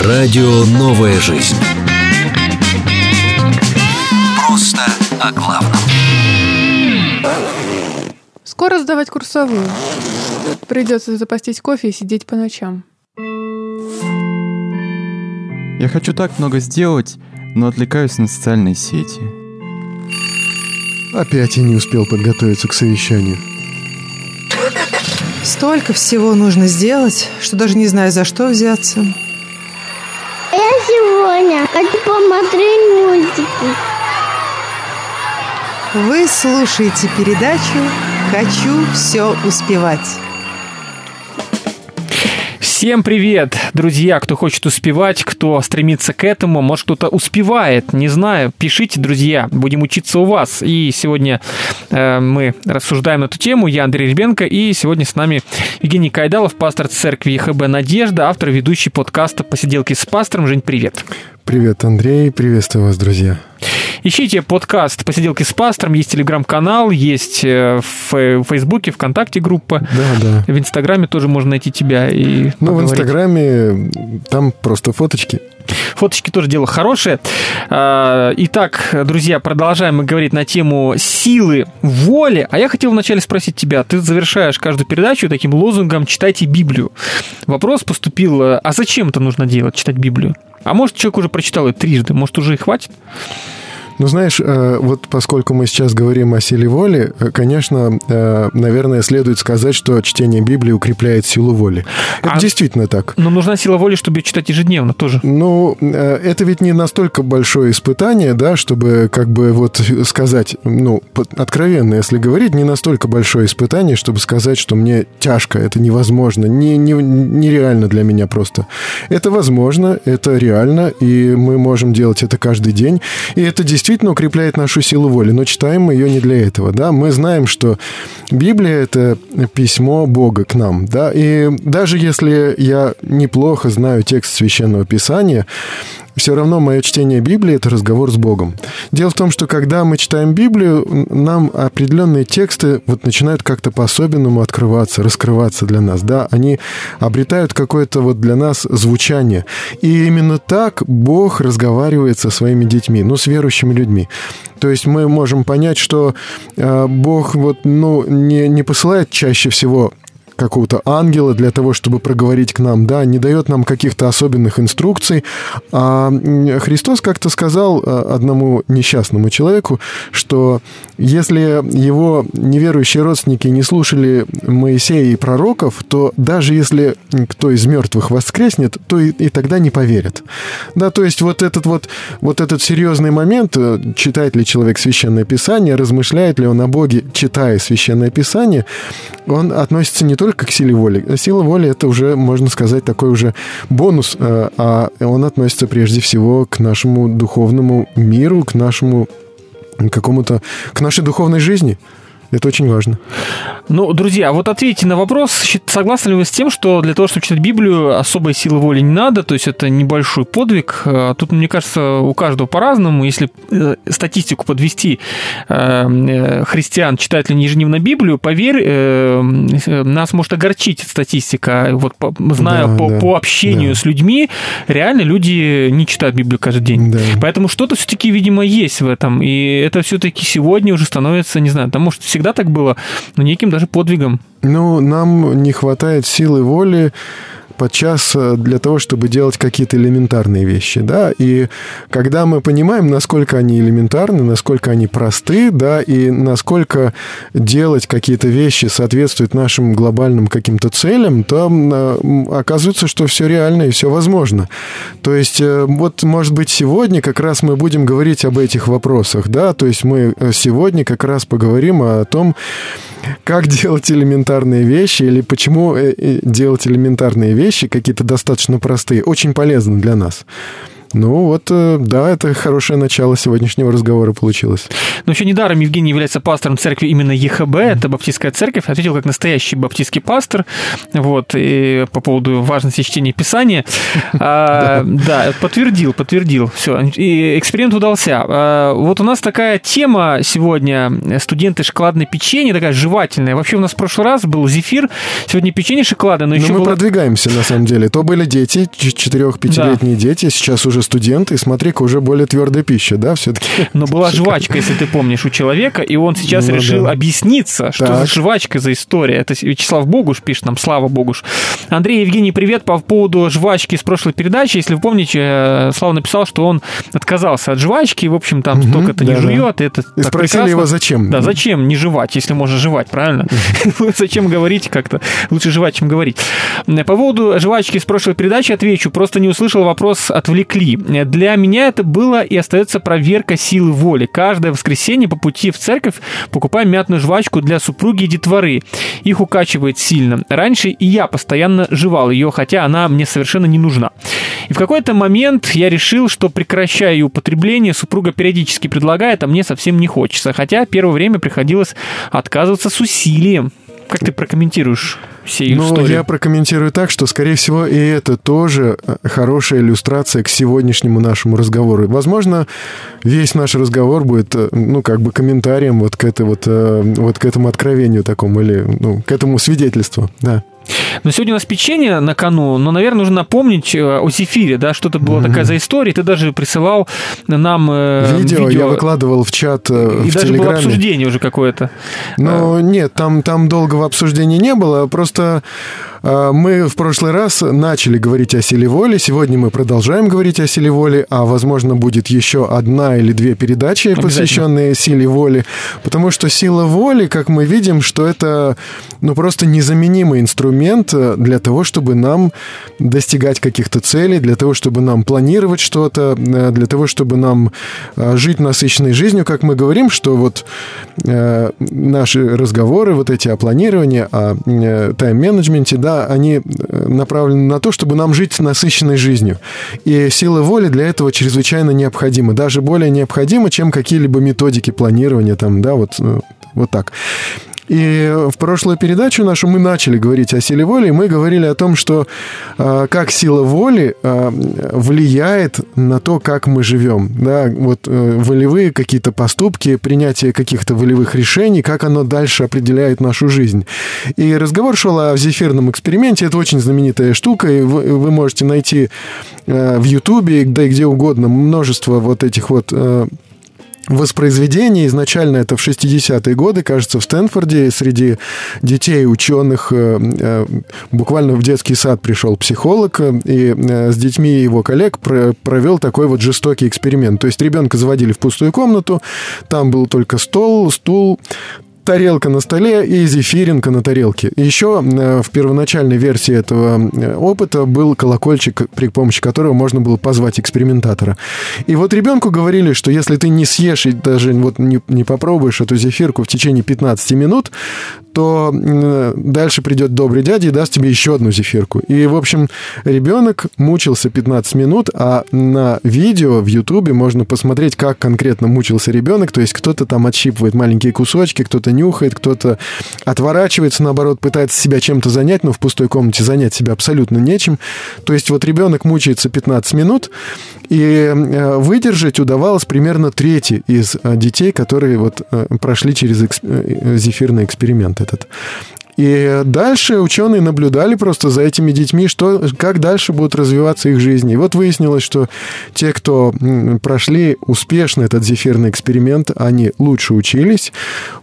Радио «Новая жизнь». Просто о главном. Скоро сдавать курсовую. Придется запастись кофе и сидеть по ночам. Я хочу так много сделать, но отвлекаюсь на социальные сети. Опять я не успел подготовиться к совещанию. Столько всего нужно сделать, что даже не знаю, за что взяться. Сегодня хочу посмотреть мультики. Вы слушаете передачу «Хочу все успевать». Всем привет, друзья, кто хочет успевать, кто стремится к этому, может кто-то успевает, не знаю, пишите, друзья, будем учиться у вас. И сегодня э, мы рассуждаем эту тему, я Андрей Ребенко, и сегодня с нами Евгений Кайдалов, пастор церкви ЕХБ «Надежда», автор ведущий подкаста «Посиделки с пастором». Жень, привет. Привет, Андрей, приветствую вас, друзья. Ищите подкаст «Посиделки с пастором», есть телеграм-канал, есть э, в Фейсбуке, ВКонтакте группа. Да, да. В Инстаграме тоже можно найти тебя и Ну, в поговорить. Инстаграме там просто фоточки. Фоточки тоже дело хорошее. А, Итак, друзья, продолжаем мы говорить на тему силы воли. А я хотел вначале спросить тебя. Ты завершаешь каждую передачу таким лозунгом «Читайте Библию». Вопрос поступил, а зачем это нужно делать, читать Библию? А может, человек уже прочитал ее трижды, может, уже и хватит? Ну, знаешь, э, вот поскольку мы сейчас говорим о силе воли, э, конечно, э, наверное, следует сказать, что чтение Библии укрепляет силу воли. Это А- действительно так. Но нужна сила воли, чтобы читать ежедневно тоже. Ну, это ведь не настолько большое испытание, да, чтобы как бы вот сказать, ну, откровенно, если говорить, не настолько большое испытание, чтобы сказать, что мне тяжко, это невозможно, не, не, нереально для меня просто. Это возможно, это реально, и мы можем делать это каждый день, и это действительно укрепляет нашу силу воли, но читаем мы ее не для этого, да, мы знаем, что Библия — это письмо Бога к нам, да, и даже если я неплохо знаю текст Священного Писания, все равно мое чтение Библии – это разговор с Богом. Дело в том, что когда мы читаем Библию, нам определенные тексты вот начинают как-то по-особенному открываться, раскрываться для нас, да, они обретают какое-то вот для нас звучание. И именно так Бог разговаривает со своими детьми, ну, с верующими людьми. То есть мы можем понять, что э, Бог вот, ну, не, не посылает чаще всего какого-то ангела для того, чтобы проговорить к нам, да, не дает нам каких-то особенных инструкций. А Христос как-то сказал э, одному несчастному человеку, что если его неверующие родственники не слушали Моисея и пророков, то даже если кто из мертвых воскреснет, то и, и тогда не поверят. Да, то есть вот этот вот, вот этот серьезный момент, э, читает ли человек Священное Писание, размышляет ли он о Боге, читая Священное Писание, он относится не только к силе воли. Сила воли это уже, можно сказать, такой уже бонус, э, а он относится прежде всего к нашему духовному миру, к нашему какому-то, к нашей духовной жизни. Это очень важно. Ну, друзья, вот ответьте на вопрос, согласны ли вы с тем, что для того, чтобы читать Библию, особой силы воли не надо, то есть это небольшой подвиг. А Тут, мне кажется, у каждого по-разному. Если э, статистику подвести э, э, христиан, читают ли они ежедневно Библию, поверь, нас может огорчить статистика. Вот зная Да, по, да, по общению да. с людьми, реально люди не читают Библию каждый день. Да. Поэтому что-то все-таки, видимо, есть в этом. И это все-таки сегодня уже становится, не знаю, там, может, всегда так было, но неким даже подвигом. Ну, нам не хватает силы воли подчас э, для того, чтобы делать какие-то элементарные вещи, да, и когда мы понимаем, насколько они элементарны, насколько они просты, да, и насколько делать какие-то вещи соответствует нашим глобальным каким-то целям, то э, оказывается, что все реально и все возможно. То есть, э, вот, может быть, сегодня как раз мы будем говорить об этих вопросах, да, то есть мы сегодня как раз поговорим о том, как делать элементарные вещи или почему делать элементарные вещи, какие-то достаточно простые, очень полезны для нас. Ну вот, э, да, это хорошее начало сегодняшнего разговора получилось. Но еще недаром Евгений является пастором церкви именно ЕХБ, это баптистская церковь, ответил как настоящий баптистский пастор, вот, и по поводу важности чтения Писания. А, Да, подтвердил, подтвердил, все, и эксперимент удался. А, Вот у нас такая тема сегодня, студенты шоколадное печенье, такая жевательная. Вообще у нас в прошлый раз был зефир, сегодня печенье шоколадное, но Но еще мы продвигаемся, на самом деле. То были дети, 4-5-летние дети, сейчас уже студенты, и смотри-ка, уже более твердая пища, да, все-таки? Но была жвачка, если ты помнишь, у человека, и он сейчас Ну решил да. объясниться, что Так. за жвачка за история. Это Вячеслав Богуш пишет нам, Слава Богуш. Андрей Евгений, привет по поводу жвачки с прошлой передачи. Если вы помните, э, Слава написал, что он отказался от жвачки, и, в общем, там Мгм, столько-то не да-да. жует, и это И спросили прекрасно. его, зачем? Да, зачем не жевать, если можно жевать, правильно? Зачем говорить как-то? Лучше жевать, чем говорить. По поводу жвачки с прошлой передачи отвечу. Просто не услышал вопрос, отвлекли. Для меня это было и остается проверка силы воли. Каждое воскресенье по пути в церковь покупаю мятную жвачку для супруги и детворы. Их укачивает сильно. Раньше и я постоянно жевал ее, хотя она мне совершенно не нужна. И в какой-то момент я решил, что прекращаю употребление. Супруга периодически предлагает, а мне совсем не хочется. Хотя первое время приходилось отказываться с усилием. Как ты прокомментируешь все Ну, истории? я прокомментирую так, что, скорее всего, и это тоже э, хорошая иллюстрация к сегодняшнему нашему разговору. Возможно, весь наш разговор будет, э, ну, как бы комментарием вот к, этой вот, э, вот к этому откровению такому, или, ну, к этому свидетельству, да. Но сегодня у нас печенье на кону, но, наверное, нужно напомнить э, о зефире, да, что-то было такая за история. Ты даже присылал нам э, видео, я выкладывал в чат э, и в даже было Телеграме. обсуждение уже какое-то. Ну, нет, там, там долгого обсуждения не было. Просто э, мы в прошлый раз начали говорить о силе воли. Сегодня мы продолжаем говорить о силе воли, а, возможно, будет еще одна или две передачи, посвященные силе воли. Потому что сила воли, как мы видим, что это ну, просто незаменимый инструмент э, для того, чтобы нам достигать каких-то целей, для того, чтобы нам планировать что-то, э, для того, чтобы нам э, жить насыщенной жизнью, как мы говорим, что вот э, наши разговоры, вот эти о планировании, о э, тайм-менеджменте, да, они э, направлены на то, чтобы нам жить насыщенной жизнью. И сила воли для этого чрезвычайно необходима, даже более необходима, чем какие-либо методики планирования, там, да, вот, э, вот так. И в прошлую передачу нашу мы начали говорить о силе воли, и мы говорили о том, что э, как сила воли э, влияет на то, как мы живем. Да, вот э, волевые какие-то поступки, принятие каких-то волевых решений, как оно дальше определяет нашу жизнь. И разговор шел о зефирном эксперименте. Это очень знаменитая штука, и вы, вы можете найти э, в Ютубе, да и где угодно, множество вот этих вот э, воспроизведение. Изначально это в 60-е годы, кажется, в Стэнфорде среди детей, ученых, э, э, буквально в детский сад пришел психолог э, и с детьми его коллег про- провел такой вот жестокий эксперимент. То есть ребенка заводили в пустую комнату, там был только стол, стул, тарелка на столе и зефиринка на тарелке. Еще э, в первоначальной версии этого э, опыта был колокольчик, при помощи которого можно было позвать экспериментатора. И вот ребенку говорили, что если ты не съешь и даже вот не, не попробуешь эту зефирку в течение 15 минут, то дальше придет добрый дядя и даст тебе еще одну зефирку. И, в общем, ребенок мучился 15 минут, а на видео в Ютубе можно посмотреть, как конкретно мучился ребенок. То есть кто-то там отщипывает маленькие кусочки, кто-то нюхает, кто-то отворачивается, наоборот, пытается себя чем-то занять, но в пустой комнате занять себя абсолютно нечем. То есть вот ребенок мучается 15 минут, и э, выдержать удавалось примерно трети из э, детей, которые вот э, прошли через зефирный эксперимент этот. И дальше ученые наблюдали просто за этими детьми, что, как дальше будут развиваться их жизни. И вот выяснилось, что те, кто прошли успешно этот зефирный эксперимент, они лучше учились.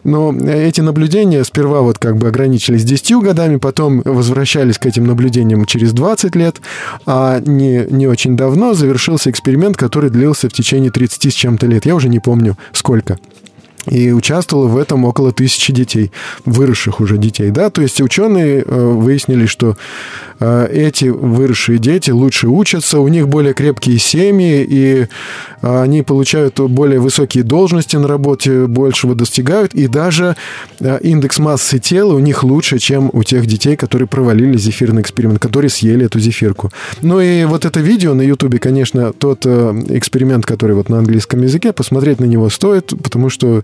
Но эти наблюдения сперва вот как бы ограничились 10 годами, потом возвращались к этим наблюдениям через 20 лет, а не, не очень давно завершился эксперимент, который длился в течение 30 с чем-то лет. Я уже не помню сколько. И участвовало в этом около тысячи детей, выросших уже детей, да, то есть ученые э, выяснили, что э, эти выросшие дети лучше учатся, у них более крепкие семьи, и э, они получают более высокие должности на работе, большего достигают, и даже индекс массы тела у них лучше, чем у тех детей, которые провалили зефирный эксперимент, которые съели эту зефирку. Ну и вот это видео на Ютубе, конечно, тот эксперимент, который вот на английском языке, посмотреть на него стоит, потому что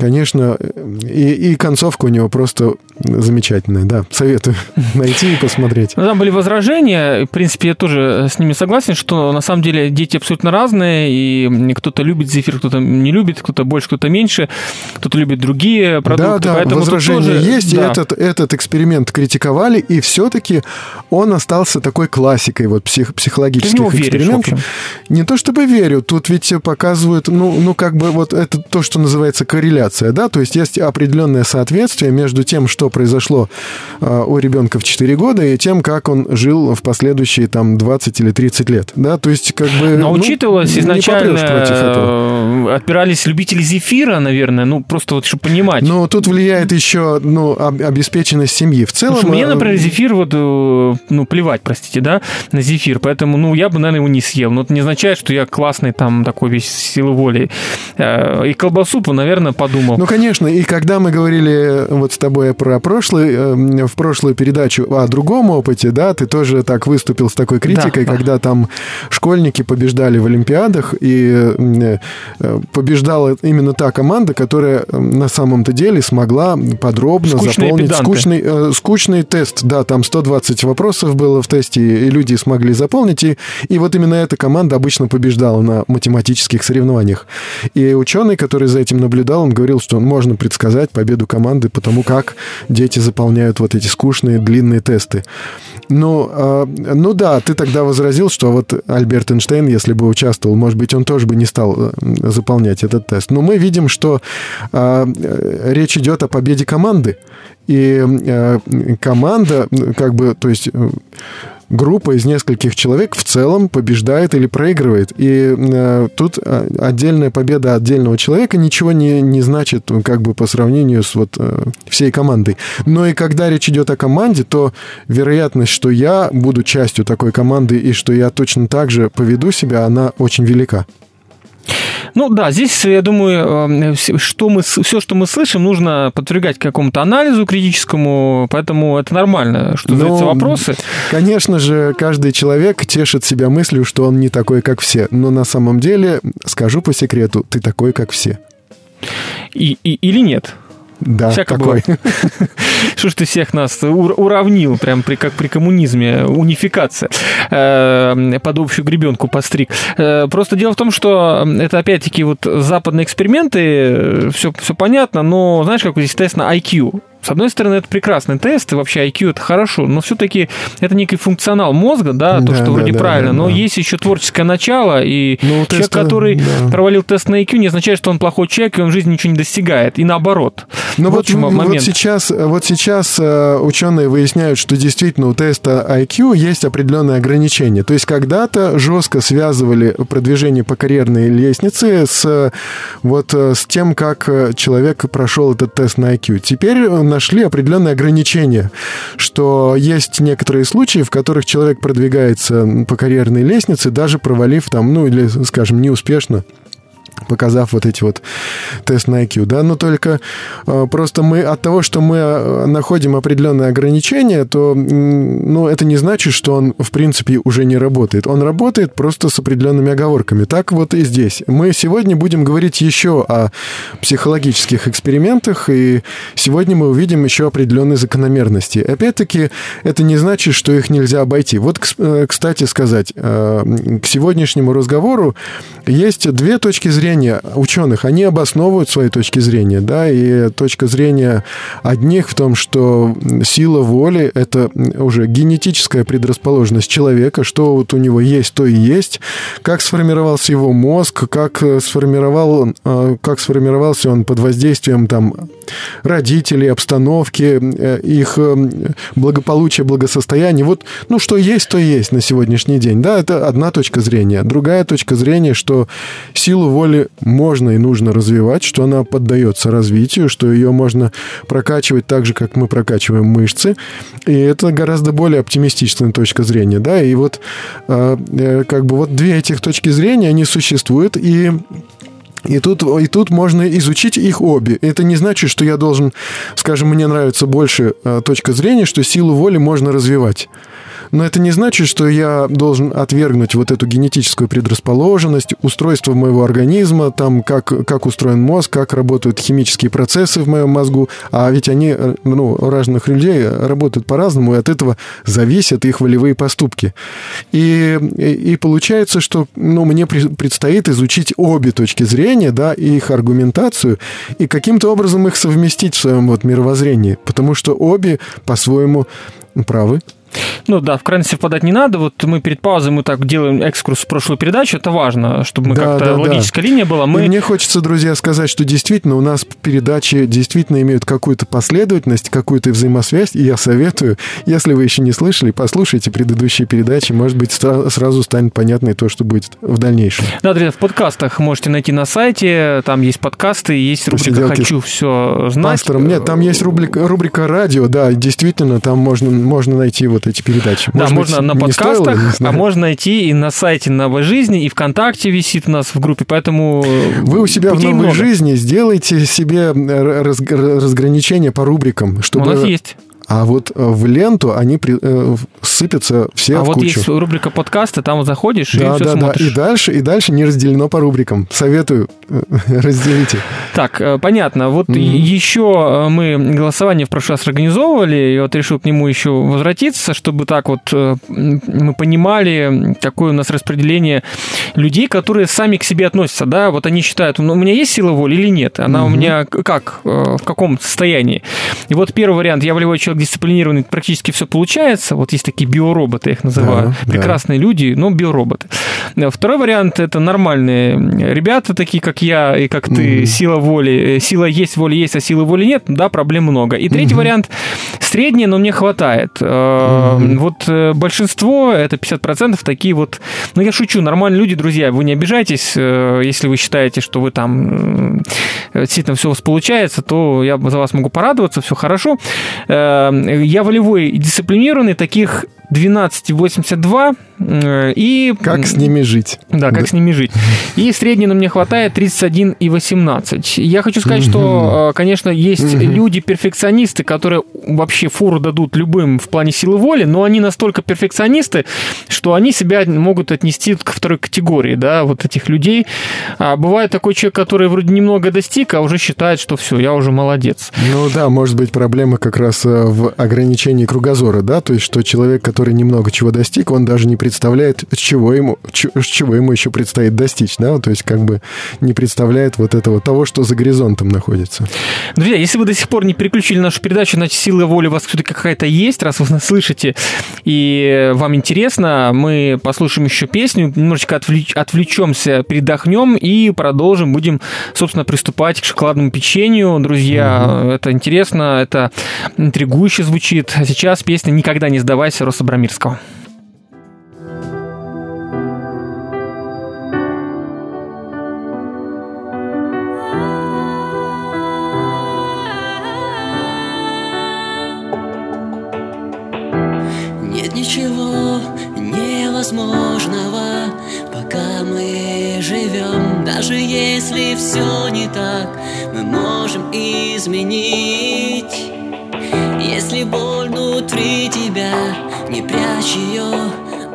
Конечно, и, и концовка у него просто замечательная, да. Советую найти и посмотреть. Ну, там были возражения, в принципе, я тоже с ними согласен, что на самом деле дети абсолютно разные, и кто-то любит зефир, кто-то не любит, кто-то больше, кто-то меньше, кто-то любит другие продукты. Да, да, возражения тоже- есть, да. и этот, этот эксперимент критиковали, и все-таки он остался такой классикой вот псих, Ты в психологических него веришь, в экспериментов. общем. Не то чтобы верю, тут ведь показывают, ну, ну, как бы вот это то, что называется корреляция, да, то есть есть определенное соответствие между тем, что произошло а, у ребенка в 4 года, и тем, как он жил в последующие там 20 или 30 лет, да, то есть как бы... Но ну, учитывалось изначально, этого. э, любители зефира, наверное, ну, просто вот, чтобы понимать. Но тут влияет еще, ну, об- обеспеченность семьи. В целом... Потому что мне, э, например, зефир, вот, э, ну, плевать, простите, да, на зефир, поэтому, ну, я бы, наверное, его не съел. Но это не означает, что я классный там такой весь силы воли. Э, И колбасу, наверное, подумал. Ну, конечно, и когда мы говорили э, вот с тобой про прошлый, э, в прошлую передачу о другом опыте, да, ты тоже так выступил с такой критикой, Да, да. когда там школьники побеждали в Олимпиадах, и э, побеждала именно та команда, которая на самом-то деле смогла подробно Скучные заполнить педанты. скучный, э, скучный тест. Да, там 120 вопросов было в тесте, и люди смогли заполнить, и, и вот именно эта команда обычно побеждала на математических соревнованиях. И ученый, который за этим наблюдал, он говорил, что можно предсказать победу команды по тому, как дети заполняют вот эти скучные длинные тесты. Ну, а, ну да, ты тогда возразил, что вот Альберт Эйнштейн, если бы участвовал, может быть, он тоже бы не стал э, заполнять этот тест. Но мы видим, что а, э, речь идет о победе команды. И э, команда, э, как бы, то есть э, группа из нескольких человек в целом побеждает или проигрывает. И э, тут э, отдельная победа отдельного человека ничего не, не значит ну, как бы по сравнению с вот э, всей командой. Но и когда речь идет о команде, то вероятность, что я буду частью такой команды и что я точно так же поведу себя, она очень велика. Ну да, здесь, я думаю, э, что мы, все, что мы слышим, нужно подвергать какому-то анализу критическому, поэтому это нормально, что Ну, задаются вопросы. Конечно же, каждый человек тешит себя мыслью, что он не такой, как все. Но на самом деле, скажу по секрету, ты такой, как все. И, и- или нет. Да, Всяко такой. Что ж ты всех нас ур- уравнил, прям при, как при коммунизме, унификация, э, под общую гребенку постриг. Э, Просто дело в том, что это опять-таки вот западные эксперименты, все, все понятно, но знаешь, как здесь тест на IQ. С одной стороны, это прекрасный тест, и вообще IQ это хорошо, но все-таки это некий функционал мозга, да, то, Да, что да, вроде да, правильно, да, но да. есть еще творческое начало, и Ну, человек, теста, который да. провалил тест на IQ, не означает, что он плохой человек, и он в жизни ничего не достигает, и наоборот. Ну вот, вот, чем вот момент. сейчас, вот сейчас э, ученые выясняют, что действительно у теста IQ есть определенные ограничения. То есть когда-то жестко связывали продвижение по карьерной лестнице с, э, вот, э, с тем, как человек прошел этот тест на IQ. Теперь нашли определенные ограничения, что есть некоторые случаи, в которых человек продвигается по карьерной лестнице, даже провалив там, ну или, скажем, неуспешно показав вот эти вот тест на IQ, да, но только э, просто мы от того, что мы э, находим определенные ограничения, то, ну, это не значит, что он, в принципе, уже не работает. Он работает просто с определенными оговорками. Так вот и здесь. Мы сегодня будем говорить еще о психологических экспериментах, и сегодня мы увидим еще определенные закономерности. Опять-таки, это не значит, что их нельзя обойти. Вот, э, кстати сказать, э, к сегодняшнему разговору есть две точки зрения ученых. Они обосновывают свои точки зрения, да, и точка зрения одних в том, что сила воли – это уже генетическая предрасположенность человека, что вот у него есть, то и есть, как сформировался его мозг, как сформировал, он, э, как сформировался он под воздействием там родителей, обстановки, э, их э, благополучия, благосостояния. Вот, ну, что есть, то есть на сегодняшний день. Да, это одна точка зрения. Другая точка зрения, что силу воли воли можно и нужно развивать, что она поддается развитию, что ее можно прокачивать так же, как мы прокачиваем мышцы. И это гораздо более оптимистичная точка зрения, да. И вот э, э, как бы вот две этих точки зрения, они существуют, и и тут, и тут можно изучить их обе. Это не значит, что я должен, скажем, мне нравится больше э, точка зрения, что силу воли можно развивать. Но это не значит, что я должен отвергнуть вот эту генетическую предрасположенность, устройство моего организма, там, как, как устроен мозг, как работают химические процессы в моем мозгу. А ведь они, э, ну, у разных людей работают по-разному, и от этого зависят их волевые поступки. И, и, и получается, что ну, мне предстоит изучить обе точки зрения, да, и их аргументацию, и каким-то образом их совместить в своем вот мировоззрении, потому что обе по-своему правы. Ну да, в крайности совпадать не надо. Вот мы перед паузой мы так делаем экскурс в прошлую передачу. Это важно, чтобы мы да, как-то да, логическая да. линия была. Мы... И мне хочется, друзья, сказать, что действительно у нас передачи действительно имеют какую-то последовательность, какую-то взаимосвязь. И я советую, если вы еще не слышали, послушайте предыдущие передачи. Может быть, сразу станет понятно и то, что будет в дальнейшем. Да, друзья, в подкастах можете найти на сайте. Там есть подкасты, есть рубрика «Хочу все знать». Пастором. Нет, там есть рубрика, рубрика «Радио». Да, действительно, там можно, можно найти вот эти передачи. Может да, быть, можно на подкастах, стоило, а можно найти и на сайте Новой жизни, и ВКонтакте висит у нас в группе, поэтому Вы у себя в Новой много. жизни сделайте себе разграничение по рубрикам, чтобы... У нас есть. А вот э, в ленту они при, э, сыпятся все а в вот кучу. есть рубрика подкаста, там вот заходишь да, и все да, смотришь. Да, и дальше, и дальше не разделено по рубрикам. Советую, э, разделите. Так, э, понятно. Вот mm-hmm. еще мы голосование в прошлый раз организовывали, и вот решил к нему еще возвратиться, чтобы так вот мы понимали, какое у нас распределение людей, которые сами к себе относятся, да, вот они считают, ну, у меня есть сила воли или нет, она mm-hmm. у меня как, в каком состоянии. И вот первый вариант, я волевой человек дисциплинированный, практически все получается. Вот есть такие биороботы, я их называю. Да, Прекрасные да. люди, но биороботы. Второй вариант – это нормальные ребята, такие как я и как ты. Mm-hmm. Сила воли. Э, сила есть, воля есть, а силы воли нет. Да, проблем много. И третий mm-hmm. вариант – среднее, но мне хватает. Mm-hmm. Вот э, большинство, это 50% такие вот... Ну, я шучу, нормальные люди, друзья, вы не обижайтесь, если вы считаете, что вы там действительно все у вас получается, то я за вас могу порадоваться, все хорошо. Я волевой и дисциплинированный, таких 12,82 э, и... Как с ними жить. Да, как да. с ними жить. И средний на мне хватает 31,18. Я хочу сказать, что, э, конечно, есть люди-перфекционисты, которые вообще фуру дадут любым в плане силы воли, но они настолько перфекционисты, что они себя могут отнести к второй категории, да, вот этих людей. А бывает такой человек, который вроде немного достиг, а уже считает, что все, я уже молодец. Ну да, может быть проблема как раз э, в ограничении кругозора, да, то есть что человек, который который немного чего достиг, он даже не представляет, чего ему, чего ему еще предстоит достичь, да, то есть как бы не представляет вот этого того, что за горизонтом находится. Друзья, если вы до сих пор не переключили нашу передачу, значит, сила воли у вас все-таки какая-то есть, раз вы нас слышите и вам интересно, мы послушаем еще песню, немножечко отвлеч, отвлечемся, передохнем и продолжим, будем, собственно, приступать к шоколадному печенью. Друзья, угу. это интересно, это интригующе звучит. А сейчас песня «Никогда не сдавайся» Роса Абрамирского. Нет ничего невозможного, пока мы живем. Даже если все не так, мы можем изменить. Если боль внутри тебя не прячь ее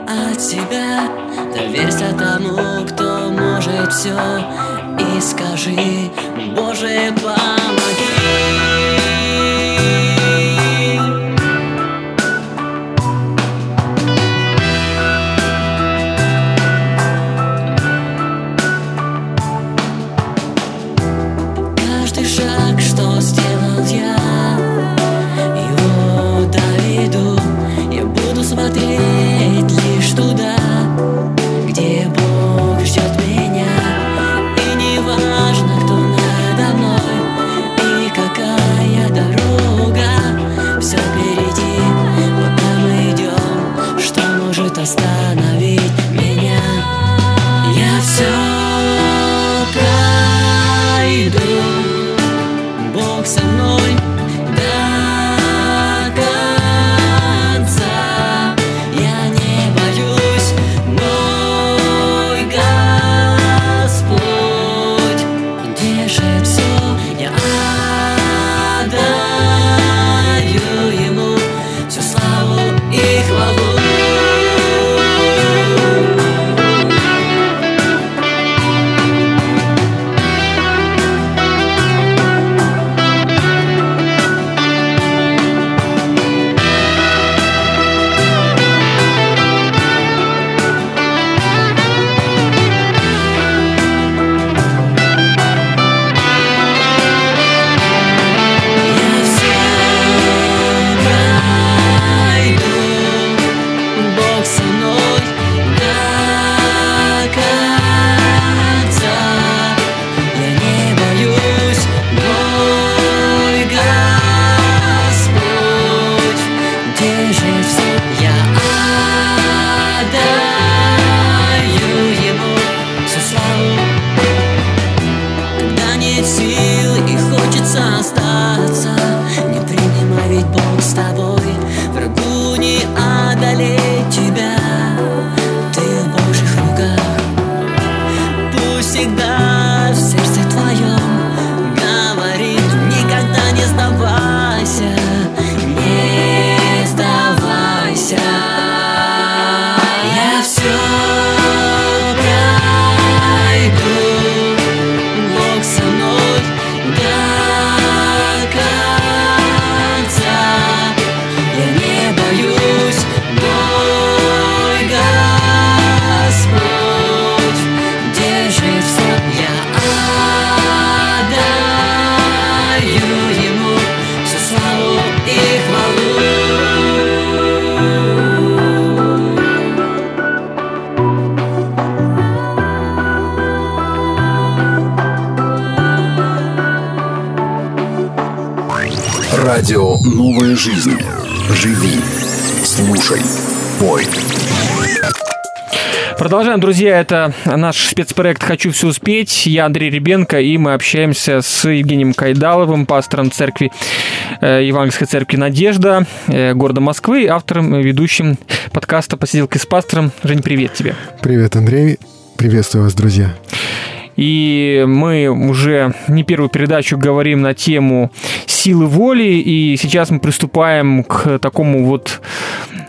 от себя. Доверься тому, кто может все И скажи, Боже, помоги «Новая жизнь». Живи, слушай, пой. Продолжаем, друзья. Это наш спецпроект «Хочу все успеть». Я Андрей Ребенко, и мы общаемся с Евгением Кайдаловым, пастором церкви э, Евангельской церкви «Надежда» э, города Москвы, автором и ведущим подкаста «Посиделки с пастором». Жень, привет тебе. Привет, Андрей. Приветствую вас, друзья. И мы уже не первую передачу говорим на тему силы воли, и сейчас мы приступаем к такому вот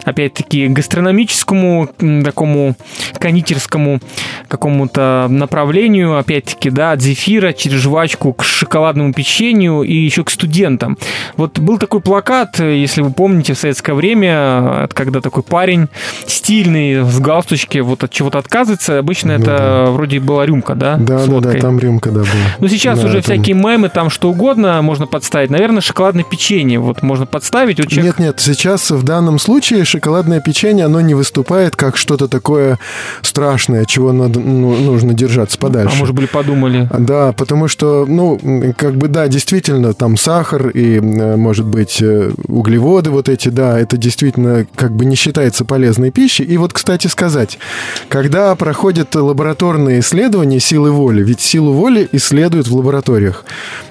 опять-таки, гастрономическому, такому кондитерскому какому-то направлению, опять-таки, да, от зефира через жвачку к шоколадному печенью и еще к студентам. Вот был такой плакат, если вы помните, в советское время, когда такой парень стильный, с галстучки, вот от чего-то отказывается, обычно ну, это да. вроде была рюмка, да? Да, да, да, там рюмка, да, была. Ну, сейчас да, уже там... всякие мемы, там что угодно можно подставить. Наверное, шоколадное печенье вот можно подставить. Вот человек... Нет, нет, сейчас в данном случае шоколадное печенье, оно не выступает как что-то такое страшное, чего надо, ну, нужно держаться подальше. А может быть, подумали? Да, потому что, ну, как бы, да, действительно, там сахар и, э, может быть, э, углеводы вот эти, да, это действительно как бы не считается полезной пищей. И вот, кстати сказать, когда проходят лабораторные исследования силы воли, ведь силу воли исследуют в лабораториях,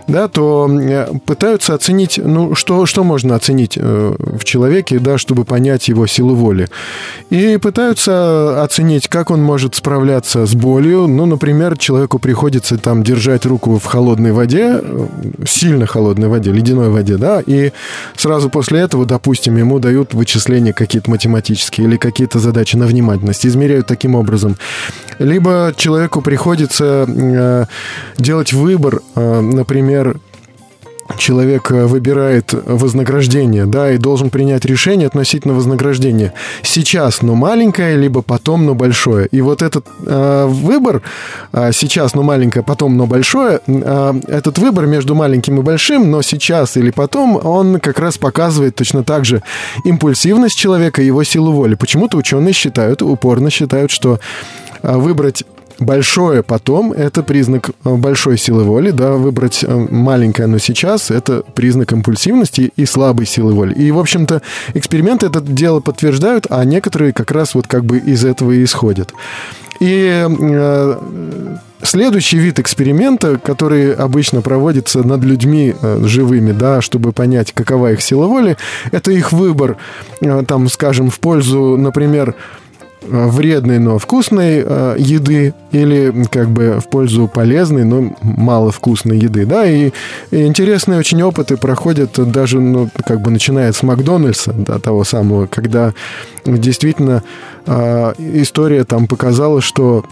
да, то э, пытаются оценить, ну, что, что можно оценить в человеке, да, чтобы понять его силу воли. И пытаются оценить, как он может справляться с болью. Ну, например, человеку приходится там держать руку в холодной воде, сильно холодной воде, ледяной воде, да, и сразу после этого, допустим, ему дают вычисления какие-то математические или какие-то задачи на внимательность, измеряют таким образом. Либо человеку приходится э, делать выбор, э, например, человек э, выбирает вознаграждение, да, и должен принять решение относительно вознаграждения. Сейчас, но маленькое, либо потом, но большое. И вот этот э, выбор, э, сейчас, но маленькое, потом, но большое, э, этот выбор между маленьким и большим, но сейчас или потом, он как раз показывает точно так же импульсивность человека и его силу воли. Почему-то ученые считают, упорно считают, что э, выбрать большое потом – это признак э, большой силы воли, да, выбрать э, маленькое, но сейчас – это признак импульсивности и слабой силы воли. И, в общем-то, эксперименты это дело подтверждают, а некоторые как раз вот как бы из этого и исходят. И э, следующий вид эксперимента, который обычно проводится над людьми э, живыми, да, чтобы понять, какова их сила воли, это их выбор, э, там, скажем, в пользу, например, вредной, но вкусной э, еды или как бы в пользу полезной, но мало вкусной еды, да, и, и интересные очень опыты проходят даже, ну, как бы начиная с Макдональдса, да, того самого, когда действительно э, история там показала, что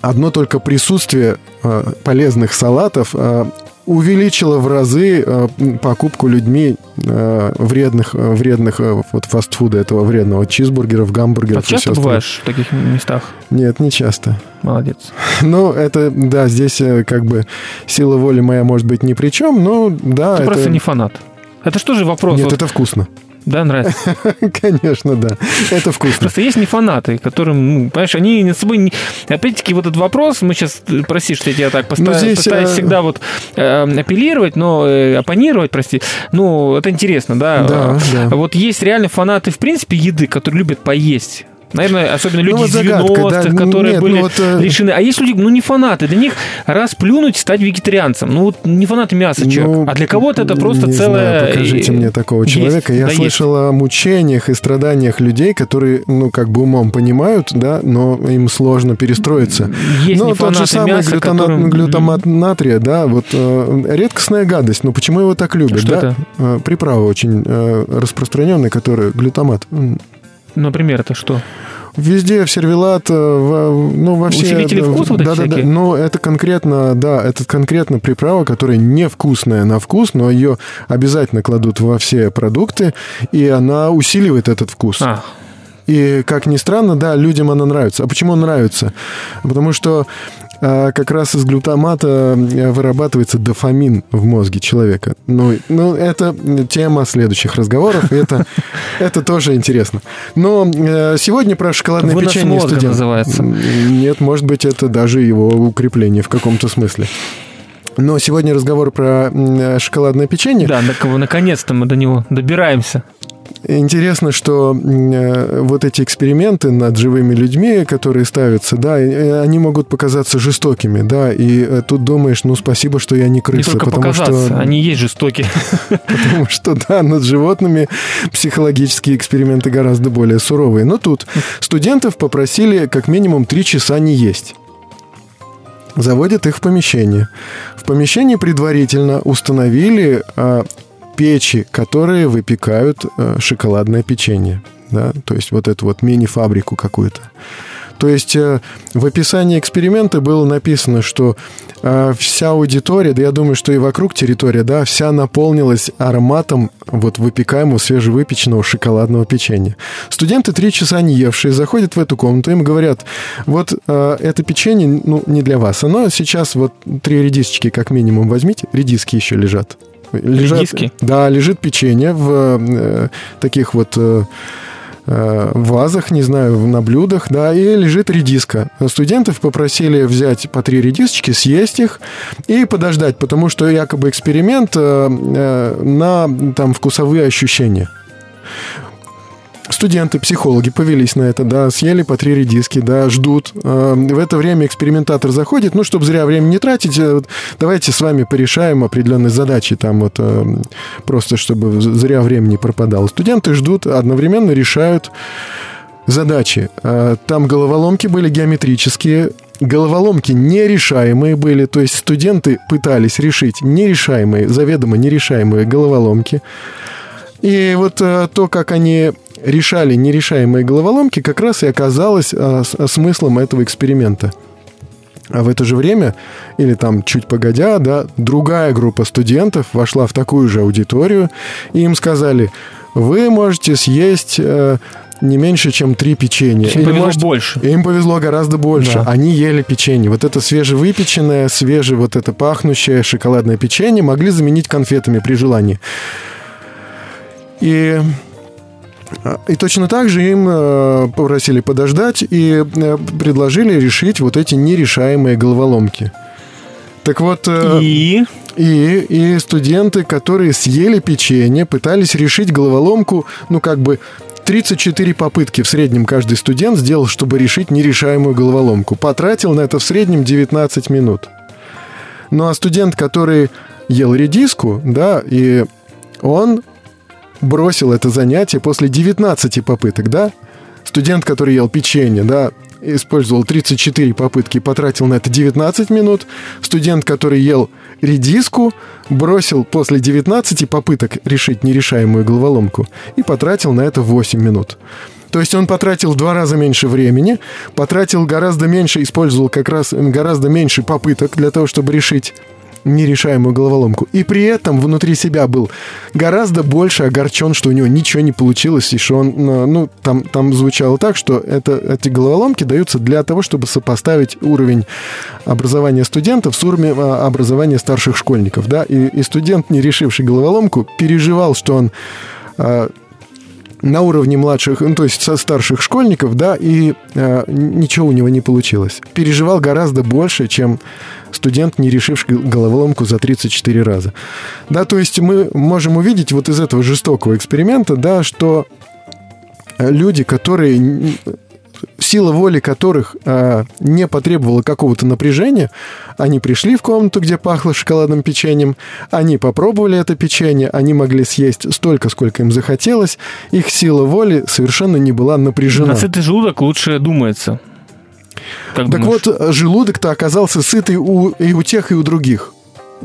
одно только присутствие э, полезных салатов э, увеличило в разы э, покупку людьми э, вредных, э, вредных вот фастфуда этого вредного, чизбургеров, гамбургеров. А часто бываешь в таких местах? Нет, не часто. Молодец. Ну, это, да, здесь как бы сила воли моя может быть ни при чем, но да. Ты это... просто не фанат. Это что же вопрос? Нет, вот... это вкусно. Да, нравится? Конечно, да. Это вкусно. Просто есть не фанаты, которым, ну, понимаешь, они над собой... Не... Опять-таки, вот этот вопрос, мы сейчас, прости, что я тебя так поставил, здесь, пытаюсь а... всегда вот э, апеллировать, но э, оппонировать, прости. Ну, это интересно, да? Да, да. Вот есть реально фанаты, в принципе, еды, которые любят поесть. Наверное, особенно люди ну, вот из 90-х, да? которые Нет, были ну, вот, э, лишены. А есть люди, ну, не фанаты. Для них раз плюнуть, стать вегетарианцем. Ну, вот не фанаты мяса человек. Ну, а для кого-то это просто не целое... Знаю, покажите мне такого есть, человека. Я да слышал есть. о мучениях и страданиях людей, которые, ну, как бы умом понимают, да, но им сложно перестроиться. Есть но тот же самый мяса, глютамат, которым... глютамат натрия, да, вот э, редкостная гадость. Но почему его так любят? Что да? это? Э, приправа очень э, распространенная, которая глютамат. Например, это что? Везде в сервелат, э, в, ну, во все... Усилители вкуса вот да, да, да, но это конкретно, да, это конкретно приправа, которая невкусная на вкус, но ее обязательно кладут во все продукты, и она усиливает этот вкус. А. И, как ни странно, да, людям она нравится. А почему нравится? Потому что как раз из глютамата э, вырабатывается дофамин в мозге человека. Ну, ну это тема следующих разговоров, это, это тоже интересно. Но э, сегодня про шоколадное Вынос печенье студент. называется. Нет, может быть, это даже его укрепление в каком-то смысле. Но сегодня разговор про э, шоколадное печенье. Да, наконец-то мы до него добираемся. Интересно, что э, вот эти эксперименты над живыми людьми, которые ставятся, да, э, они могут показаться жестокими, да, и э, тут думаешь, ну спасибо, что я не Не крыса, только потому показаться, что, они есть жестокие. потому что, да, над животными психологические эксперименты гораздо более суровые. Но тут студентов попросили как минимум три часа не есть. Заводят их в помещение. В помещении предварительно установили а, печи, которые выпекают а, шоколадное печенье. Да? То есть вот эту вот мини-фабрику какую-то. То есть э, в описании эксперимента было написано, что э, вся аудитория, да я думаю, что и вокруг территория, да, вся наполнилась ароматом вот выпекаемого свежевыпеченного шоколадного печенья. Студенты три часа не евшие заходят в эту комнату, им говорят, вот э, это печенье, ну, не для вас, оно сейчас вот три редисочки как минимум возьмите, редиски еще лежат. Лежат- Редиски? Да, лежит печенье в э, таких вот э, э, вазах, не знаю, на блюдах, да, и лежит редиска. Студентов попросили взять по три редисочки, съесть их и подождать, потому что якобы эксперимент э, э, на там вкусовые ощущения. Студенты, психологи повелись на это, да, съели по три редиски, да, ждут. Э, В это время экспериментатор заходит, ну, чтобы зря время не тратить, э, давайте с вами порешаем определенные задачи, там вот э, просто чтобы зря время не пропадало. Студенты ждут, одновременно решают задачи. Э, Там головоломки были геометрические, головоломки нерешаемые были, то есть студенты пытались решить нерешаемые, заведомо нерешаемые головоломки. И вот э, то, как они решали нерешаемые головоломки, как раз и оказалось э, с- смыслом этого эксперимента. А в это же время, или там чуть погодя, да, другая группа студентов вошла в такую же аудиторию, и им сказали, вы можете съесть э, не меньше, чем три печенья. Им Или повезло можете- больше. им повезло гораздо больше. Да. Они ели печенье. Вот это свежевыпеченное, свеже вот это пахнущее шоколадное печенье могли заменить конфетами при желании. И а, и точно так же им э, попросили подождать и э, предложили решить вот эти нерешаемые головоломки. Так вот, э, И и, и студенты, которые съели печенье, пытались решить головоломку, ну, как бы 34 попытки в среднем каждый студент сделал, чтобы решить нерешаемую головоломку. Потратил на это в среднем 19 минут. Ну, а студент, который ел редиску, да, и он бросил это занятие после 19 попыток, да? Студент, который ел печенье, да, использовал 34 попытки и потратил на это 19 минут. Студент, который ел редиску, бросил после 19 попыток решить нерешаемую головоломку и потратил на это 8 минут. То есть он потратил в два раза меньше времени, потратил гораздо меньше, использовал как раз гораздо меньше попыток для того, чтобы решить нерешаемую головоломку. И при этом внутри себя был гораздо больше огорчен, что у него ничего не получилось, и что он, э, ну, там, там звучало так, что это, эти головоломки даются для того, чтобы сопоставить уровень образования студентов с уровнем а, образования старших школьников, да, и, и студент, не решивший головоломку, переживал, что он а, на уровне младших, ну, то есть со старших школьников, да, и э, ничего у него не получилось. Переживал гораздо больше, чем студент, не решивший головоломку за 34 раза. Да, то есть мы можем увидеть вот из этого жестокого эксперимента, да, что э, люди, которые сила воли которых э, не потребовала какого-то напряжения, они пришли в комнату, где пахло шоколадным печеньем, они попробовали это печенье, они могли съесть столько, сколько им захотелось, их сила воли совершенно не была напряжена. на сытый желудок лучше думается. Как Так думаешь? вот, желудок-то оказался сытый у, и у тех, и у других.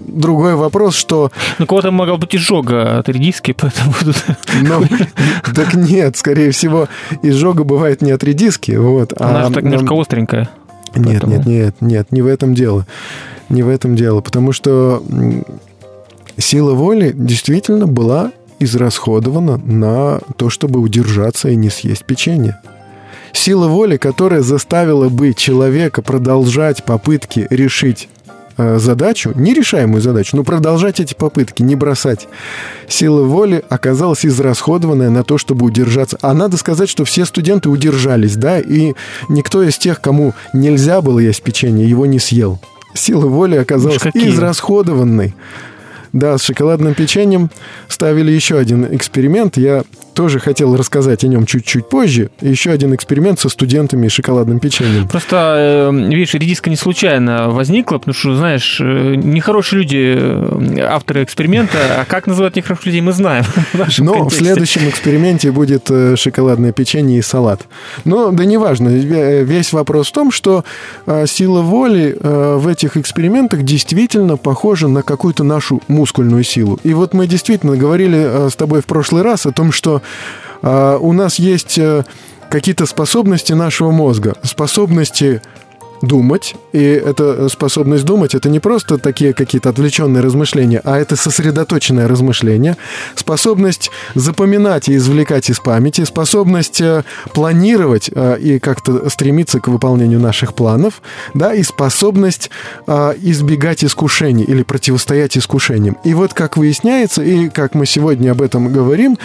Другой вопрос, что... Ну, кого-то могла быть изжога от редиски, поэтому тут... Ну, так нет, скорее всего, изжога бывает не от редиски, вот. Она а, же так немножко остренькая. Нет, Поэтому- нет, нет, нет, не в этом дело. Не в этом дело, потому что сила воли действительно была израсходована на то, чтобы удержаться и не съесть печенье. Сила воли, которая заставила бы человека продолжать попытки решить задачу, нерешаемую задачу, но продолжать эти попытки, не бросать. Сила воли оказалась израсходованная на то, чтобы удержаться. А надо сказать, что все студенты удержались, да, и никто из тех, кому нельзя было есть печенье, его не съел. сила воли оказалась израсходованной. Да, с шоколадным печеньем ставили еще один эксперимент. Я тоже хотел рассказать о нем чуть-чуть позже. Еще один эксперимент со студентами и шоколадным печеньем. Просто, э, видишь, редиска не случайно возникла, потому что, знаешь, э, нехорошие люди, э, авторы эксперимента, а как называть нехороших людей, мы знаем. в Но в контексте. следующем эксперименте будет шоколадное печенье и салат. Но да неважно. Ве- Весь вопрос в том, что сила воли в этих экспериментах действительно похожа на какую-то нашу мускульную силу. И вот мы действительно говорили с тобой в прошлый раз о том, что у нас есть э, какие-то способности нашего мозга, способности думать, и эта способность думать, это не просто такие какие-то отвлеченные размышления, а это сосредоточенное размышление, способность запоминать и извлекать из памяти, способность э, планировать э, и как-то стремиться к выполнению наших планов, да, и способность э, избегать искушений или противостоять искушениям. И вот как выясняется, и как мы сегодня об этом говорим,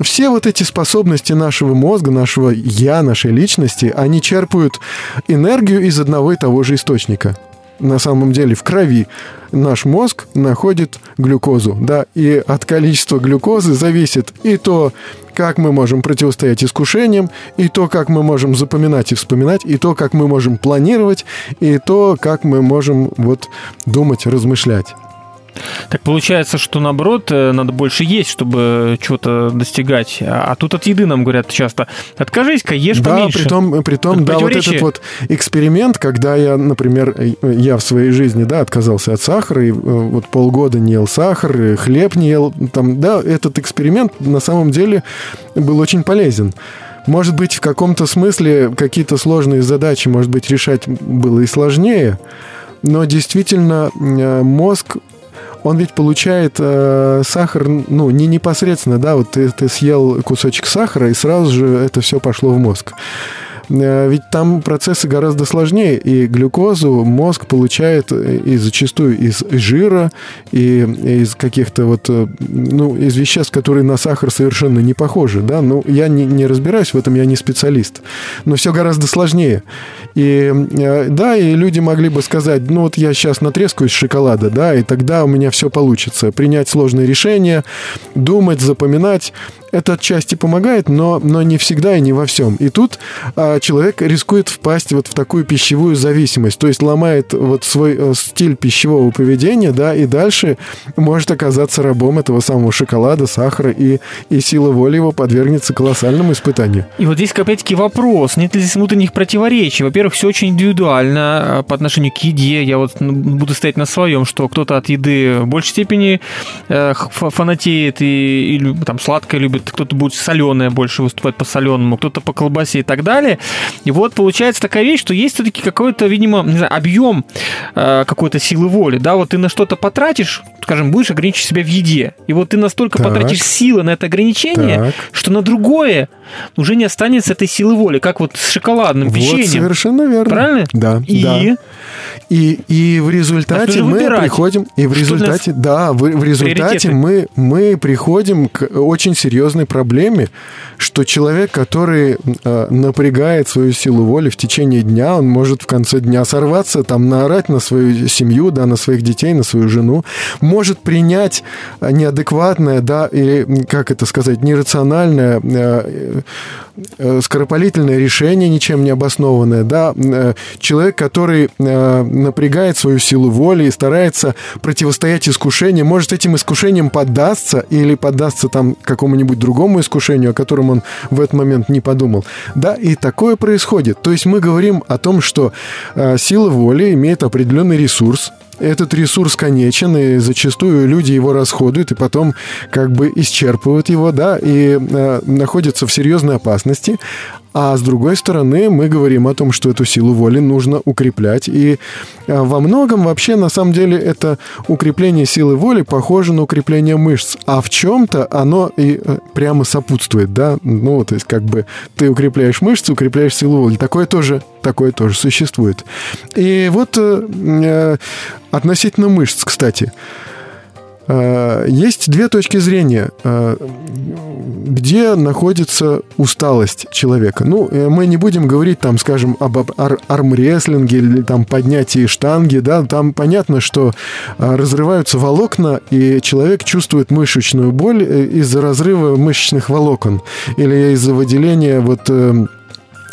все вот эти способности нашего мозга, нашего я, нашей личности, они черпают энергию из одного и того же источника. На самом деле в крови наш мозг находит глюкозу, да, и от количества глюкозы зависит и то, как мы можем противостоять искушениям, и то, как мы можем запоминать и вспоминать, и то, как мы можем планировать, и то, как мы можем вот думать, размышлять. Так получается, что наоборот, э, надо больше есть, чтобы чего-то достигать. А а тут от еды нам говорят часто, откажись-ка, ешь да, поменьше. притом, притом Тут да, вот этот вот эксперимент, когда я, например, э, я в своей жизни, да, отказался от сахара, и э, вот полгода не ел сахар, и хлеб не ел, там, да, этот эксперимент на самом деле был очень полезен. Может быть, в каком-то смысле какие-то сложные задачи, может быть, решать было и сложнее, но действительно э, мозг он ведь получает э, сахар, ну, не непосредственно, да, вот ты, ты съел кусочек сахара, и сразу же это все пошло в мозг. Э, Ведь там процессы гораздо сложнее, и глюкозу мозг получает э, и зачастую из жира, и из каких-то вот, э, ну, из веществ, которые на сахар совершенно не похожи, да, ну, я не, не разбираюсь в этом, я не специалист, но все гораздо сложнее. И да, и люди могли бы сказать, ну, вот я сейчас натрескаюсь шоколада, да, и тогда у меня все получится. Принять сложные решения, думать, запоминать, это отчасти помогает, но, но не всегда и не во всем. И тут а, человек рискует впасть вот в такую пищевую зависимость, то есть ломает вот свой э, стиль пищевого поведения, да, и дальше может оказаться рабом этого самого шоколада, сахара, и, и сила воли его подвергнется колоссальному испытанию. И вот здесь, опять-таки, вопрос, нет ли здесь внутренних противоречий? Во-первых, все очень индивидуально а, по отношению к еде. Я вот ну, буду стоять на своем, что кто-то от еды в большей степени э, фанатеет и, и там сладкое любит, кто-то будет соленое больше выступать по соленому, кто-то по колбасе и так далее. И вот получается такая вещь, что есть все-таки какой-то, видимо, не знаю, объем э, какой-то силы воли, да, вот ты на что-то потратишь, скажем, будешь ограничивать себя в еде, и вот ты настолько Так. потратишь силы на это ограничение, Так. что на другое уже не останется этой силы воли, как вот с шоколадным Вот печеньем. совершенно верно. Правильно? Да. И да. И, и в А результате же мы выбирать? приходим, и в результате, да, в, в результате Приоритеты. мы, мы приходим к очень серьезной проблеме, что человек, который э, напрягает свою силу воли в течение дня, он может в конце дня сорваться, там, наорать на свою семью, да, на своих детей, на свою жену, может принять э, неадекватное, да, или, как это сказать, нерациональное, э, э, скоропалительное решение, ничем не обоснованное, да, э, человек, который э, напрягает свою силу воли и старается противостоять искушениям, может этим искушением поддастся или поддастся там какому-нибудь другому искушению, о котором он в этот момент не подумал. Да, и такое происходит. То есть мы говорим о том, что э, сила воли имеет определенный ресурс, этот ресурс конечен, и зачастую люди его расходуют, и потом как бы исчерпывают его, да, и э, находятся в серьезной опасности. А с другой стороны, мы говорим о том, что эту силу воли нужно укреплять. И э, во многом вообще, на самом деле, это укрепление силы воли похоже на укрепление мышц. А в чем-то оно и э, прямо сопутствует, да. Ну, то есть как бы ты укрепляешь мышцы, укрепляешь силу воли. Такое тоже, такое тоже существует. И вот э, э, относительно мышц, кстати. Э, есть две точки зрения, э, где находится усталость человека. Ну, э, мы не будем говорить там, скажем, об ар- армрестлинге или там поднятии штанги, да, там понятно, что разрываются волокна, и человек чувствует мышечную боль из-за разрыва мышечных волокон или из-за выделения вот э, э,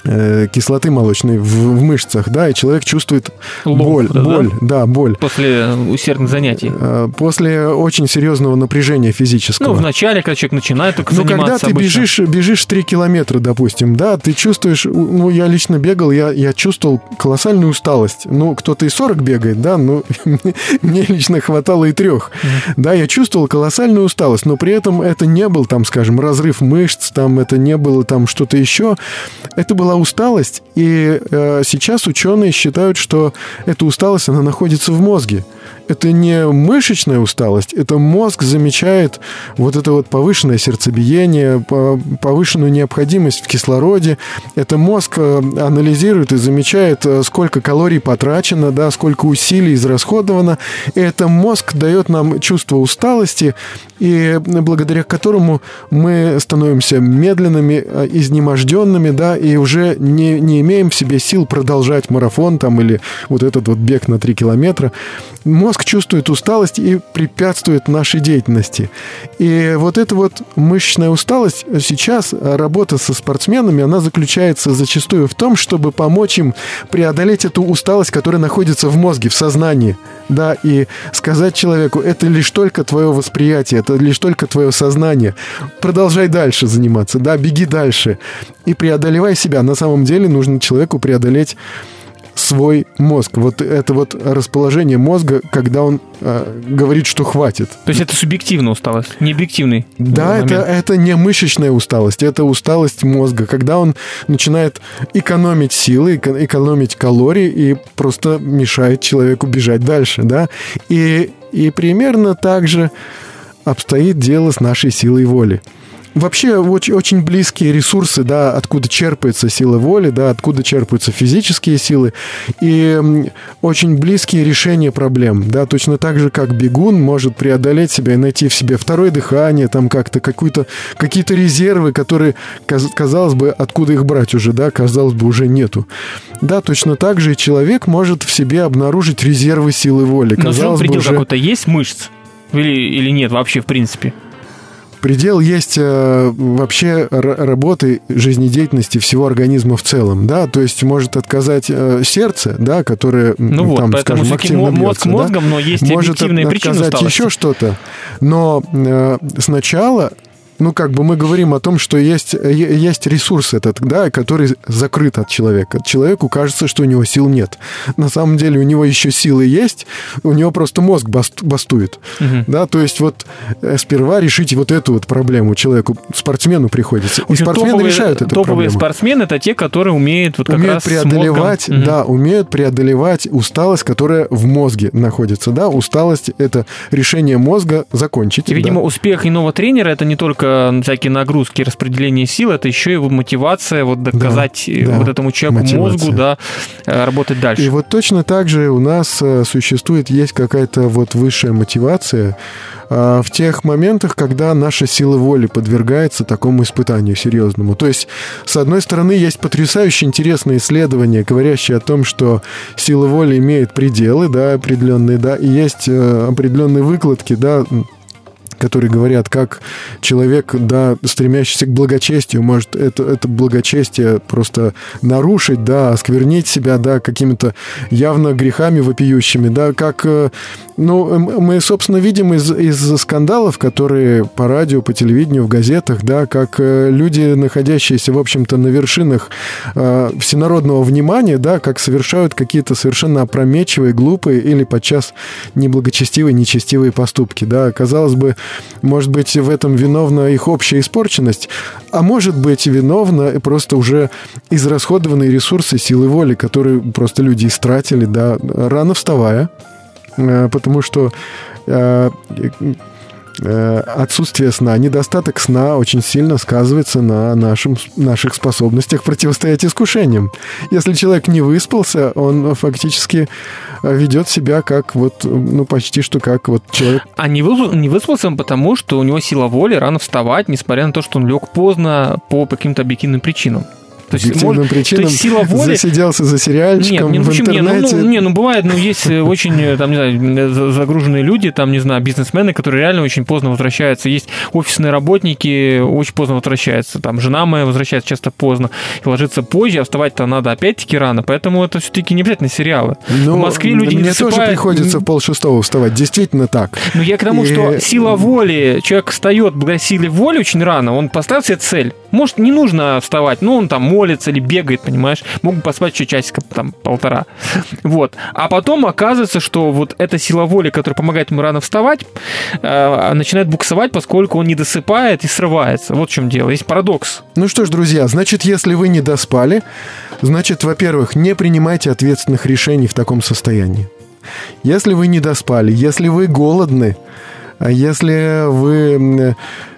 кислоты молочной в, в мышцах, да, и человек чувствует Лом, боль, да, да? боль, да, боль. После усердных занятий. Э, После очень серьезного напряжения физического. Ну, вначале, когда человек начинает только Ну, когда ты обычно. бежишь, бежишь 3 километра, допустим, да, ты чувствуешь, ну, я лично бегал, я, я чувствовал колоссальную усталость. Ну, кто-то и 40 бегает, да, ну, мне лично хватало и трех. Да, я чувствовал колоссальную усталость, но при этом это не был, там, скажем, разрыв мышц, там, это не было там что-то еще. Это была усталость, и э, сейчас ученые считают, что эта усталость, она находится в мозге. Это не мышечная усталость, это мозг замечает вот это вот повышенное сердцебиение, по- повышенную необходимость в кислороде. Это мозг э, анализирует и замечает, э, сколько калорий потрачено, да, сколько усилий израсходовано. И это мозг дает нам чувство усталости, и благодаря которому мы становимся медленными, э, изнеможденными, да, и уже не, не имеем в себе сил продолжать марафон там или вот этот вот бег на 3 километра. Мозг чувствует усталость и препятствует нашей деятельности. И вот эта вот мышечная усталость сейчас, работа со спортсменами, она заключается зачастую в том, чтобы помочь им преодолеть эту усталость, которая находится в мозге, в сознании. Да, и сказать человеку, это лишь только твое восприятие, это лишь только твое сознание. Продолжай дальше заниматься, да, беги дальше. И преодолевай себя. На самом деле нужно человеку преодолеть свой мозг. Вот это вот расположение мозга, когда он э, говорит, что хватит. То есть это субъективная усталость, не объективный Да, момент. это, это не мышечная усталость, это усталость мозга, когда он начинает экономить силы, эко- экономить калории и просто мешает человеку бежать дальше, да. И, и примерно так же обстоит дело с нашей силой воли. Вообще очень, очень близкие ресурсы, да, откуда черпается сила воли, да, откуда черпаются физические силы, и очень близкие решения проблем, да, точно так же, как бегун может преодолеть себя и найти в себе второе дыхание, там как-то какую-то, какие-то резервы, которые, каз- казалось бы, откуда их брать уже, да, казалось бы, уже нету. Да, точно так же и человек может в себе обнаружить резервы силы воли. Но Казалось бы, предел уже- какой-то есть мышц? Или, или нет вообще, в принципе? Предел есть э, вообще работы жизнедеятельности всего организма в целом, да, то есть может отказать э, сердце, да, которое Ну вот, там, поэтому скажем, активно мозг бьется, да. мозгом, но есть может отказать еще что-то, но э, сначала ну, как бы мы говорим о том, что есть, э, есть ресурс этот, да, который закрыт от человека. Человеку кажется, что у него сил нет. На самом деле у него еще силы есть, у него просто мозг баст- бастует. Мгм. Да, то есть вот э, сперва решить вот эту вот проблему человеку, спортсмену приходится. И спортсмены топовые, решают эту топовые проблему. спортсмены это те, которые умеют вот как умеют раз преодолевать, мозгом. Да, умеют преодолевать усталость, которая в мозге находится, да, усталость это решение мозга закончить. И, видимо, да. успех иного тренера это не только всякие нагрузки, распределение сил, это еще вот мотивация вот доказать э, да, вот этому человеку мотивация. мозгу, да, э, работать дальше. И вот точно так же у нас э, существует, есть какая-то вот высшая мотивация э, в тех моментах, когда наша сила воли подвергается такому испытанию серьезному. То есть, с одной стороны, есть потрясающе интересные исследования, говорящие о том, что сила воли имеет пределы, да, определенные, да, и есть э, определенные выкладки, да, которые говорят, как человек, да, стремящийся к благочестию, может это, это благочестие просто нарушить, да, осквернить себя, да, какими-то явно грехами вопиющими, да, как, э, ну, мы, собственно, видим из, из скандалов, которые по радио, по телевидению, в газетах, да, как э, люди, находящиеся, в общем-то, на вершинах э, всенародного внимания, да, как совершают какие-то совершенно опрометчивые, глупые или подчас неблагочестивые, нечестивые поступки, да, казалось бы, может быть, в этом виновна их общая испорченность, а может быть, виновна просто уже израсходованные ресурсы силы воли, которые просто люди истратили, да, рано вставая, э, потому что э, отсутствие сна, недостаток сна очень сильно сказывается на нашем, наших способностях противостоять искушениям. Если человек не выспался, он фактически э, ведет себя как вот, ну, почти что как вот человек... А не, вы, не выспался он потому, что у него сила воли рано вставать, несмотря на то, что он лег поздно по каким-то объективным причинам. То есть, объективным причинам то есть сила воли... засиделся за сериальчиком Нет, не, ну, в почему? Не, ну, интернете. ну, не, ну бывает, ну есть э, очень, э, там, не знаю, за- загруженные люди, там, не знаю, бизнесмены, которые реально очень поздно возвращаются. Есть офисные работники, очень поздно возвращаются. Там жена моя возвращается часто поздно и ложится позже, а вставать-то надо опять-таки рано. Поэтому это все-таки не обязательно сериалы. Ну, в Москве люди не Мне тоже засыпают. приходится в полшестого вставать. Действительно так. Ну, я к тому, И- что сила воли, человек встает благодаря силе воли очень рано, он поставил себе цель. Может, не нужно вставать, ну, он там молится или бегает, понимаешь, мог бы поспать еще часика, там, полтора. Вот. А потом оказывается, что вот эта сила воли, которая помогает ему рано вставать, э, начинает буксовать, поскольку он не досыпает и срывается. Вот в чем дело. Есть парадокс. Ну что ж, друзья, значит, если вы не доспали, значит, во-первых, не принимайте ответственных решений в таком состоянии. Если вы не доспали, если вы голодны, если вы,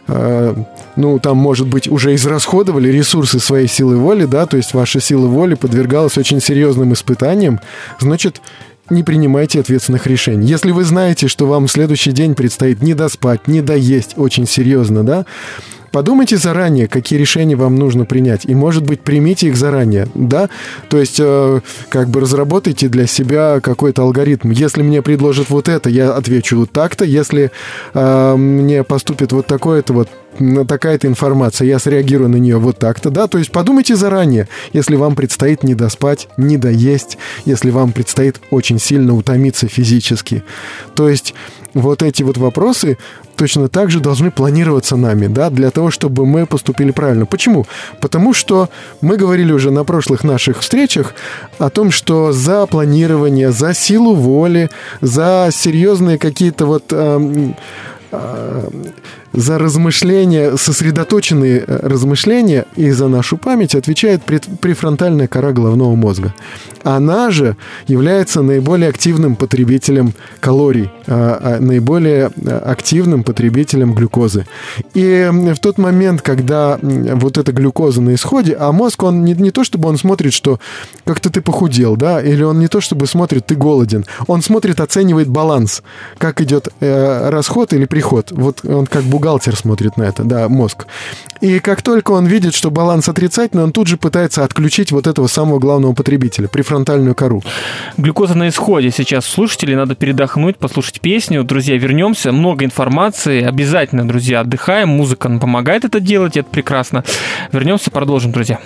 э, ну, там, может быть, уже израсходовали ресурсы своей силы воли, да, то есть ваша сила воли подвергалась очень серьезным испытаниям, значит, не принимайте ответственных решений. Если вы знаете, что вам в следующий день предстоит не доспать, не доесть очень серьезно, да, Подумайте заранее, какие решения вам нужно принять, и, может быть, примите их заранее, да? То есть, э, как бы разработайте для себя какой-то алгоритм. Если мне предложат вот это, я отвечу вот так-то. Если э, мне поступит вот такое-то вот такая-то информация, я среагирую на нее вот так-то, да? То есть подумайте заранее, если вам предстоит не доспать, не доесть, если вам предстоит очень сильно утомиться физически. То есть вот эти вот вопросы точно так же должны планироваться нами, да, для того, чтобы мы поступили правильно. Почему? Потому что мы говорили уже на прошлых наших встречах о том, что за планирование, за силу воли, за серьезные какие-то вот эм, э, за размышления, сосредоточенные э, размышления и за нашу память отвечает префронтальная кора головного мозга. Она же является наиболее активным потребителем калорий, а, а, наиболее э, активным потребителем глюкозы. И в тот момент, когда вот эта глюкоза на исходе, а мозг, он не, не то чтобы он смотрит, что как-то ты похудел, да, или он не то чтобы смотрит, ты голоден, он смотрит, оценивает баланс, как идет э, расход или приход. Вот он как бухгалтер смотрит на это, да, мозг. И как только он видит, что баланс отрицательный, он тут же пытается отключить вот этого самого главного потребителя, префронтальную кору. Глюкоза на исходе сейчас. Слушатели, надо передохнуть, послушать песню. Друзья, вернемся. Много информации. Обязательно, друзья, отдыхаем. Музыка нам помогает это делать, это прекрасно. Вернемся, продолжим, друзья.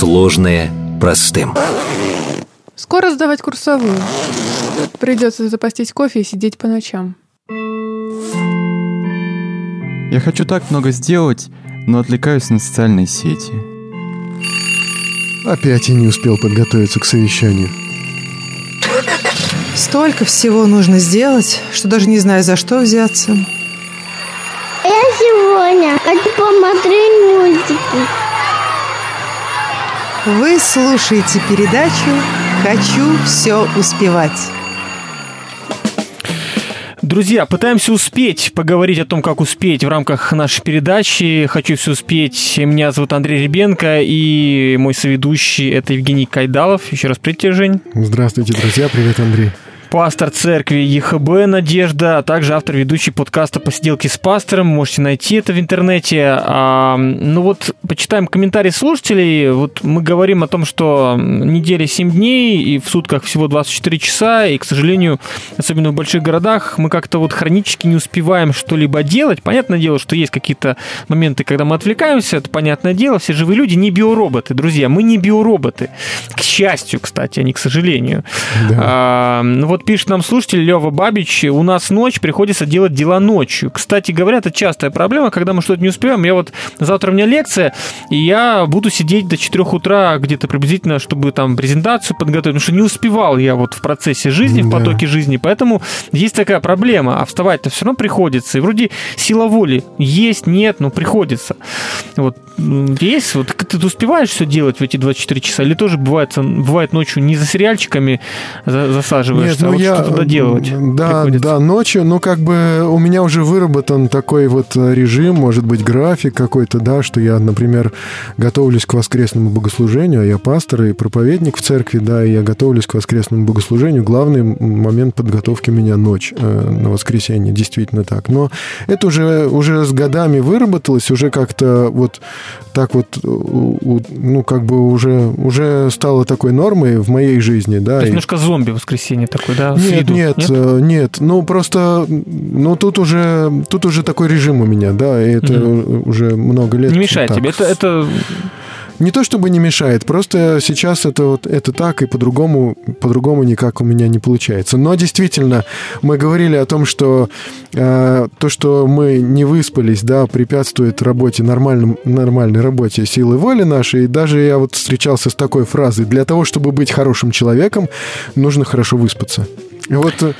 Сложное простым. Скоро сдавать курсовую. Придется запастись кофе и сидеть по ночам. Я хочу так много сделать, но отвлекаюсь на социальные сети. Опять я не успел подготовиться к совещанию. Столько всего нужно сделать, что даже не знаю, за что взяться. Я сегодня хочу посмотреть мультики. Вы слушаете передачу «Хочу все успевать». Друзья, пытаемся успеть поговорить о том, как успеть в рамках нашей передачи. Хочу все успеть. Меня зовут Андрей Ребенко, и мой соведущий это Евгений Кайдалов. Еще раз привет тебе, Жень. Здравствуйте, друзья. Привет, Андрей пастор церкви ЕХБ Надежда, а также автор ведущий подкаста «Посиделки с пастором». Можете найти это в интернете. А, ну вот, почитаем комментарии слушателей. Вот мы говорим о том, что неделя 7 дней, и в сутках всего 24 часа, и, к сожалению, особенно в больших городах, мы как-то вот хронически не успеваем что-либо делать. Понятное дело, что есть какие-то моменты, когда мы отвлекаемся, это понятное дело. Все живые люди не биороботы, друзья. Мы не биороботы. К счастью, кстати, а не к сожалению. Да. А, ну вот вот пишет нам слушатель Лева Бабич, у нас ночь, приходится делать дела ночью. Кстати говоря, это частая проблема, когда мы что-то не успеваем. Я вот завтра у меня лекция, и я буду сидеть до 4 утра где-то приблизительно, чтобы там презентацию подготовить, потому что не успевал я вот в процессе жизни, в потоке жизни, поэтому есть такая проблема, а вставать-то все равно приходится. И вроде сила воли есть, нет, но приходится. Вот есть? Вот ты, ты успеваешь все делать в эти 24 часа? Или тоже бывает, бывает ночью не за сериальчиками засаживаешься, Нет, ну а вот я, что-то доделывать? Да, приходится? да, ночью, ну как бы у меня уже выработан такой вот режим, может быть, график какой-то, да, что я, например, готовлюсь к воскресному богослужению, а я пастор и проповедник в церкви, да, и я готовлюсь к воскресному богослужению. Главный момент подготовки меня ночь э, на воскресенье, действительно так. Но это уже, уже с годами выработалось, уже как-то вот так вот, ну, как бы уже, уже стало такой нормой в моей жизни, да. То есть и... немножко зомби воскресенье такой, да? Нет, нет, нет, э, нет, ну, просто, ну, тут уже, тут уже такой режим у меня, да, и это угу. уже много лет. Не мешает так. тебе, это, это не то чтобы не мешает, просто сейчас это вот это так, и по-другому, по-другому никак у меня не получается. Но действительно, мы говорили о том, что э, то, что мы не выспались, да, препятствует работе, нормальным, нормальной работе силы воли нашей. И даже я вот встречался с такой фразой, для того, чтобы быть хорошим человеком, нужно хорошо выспаться. И вот э,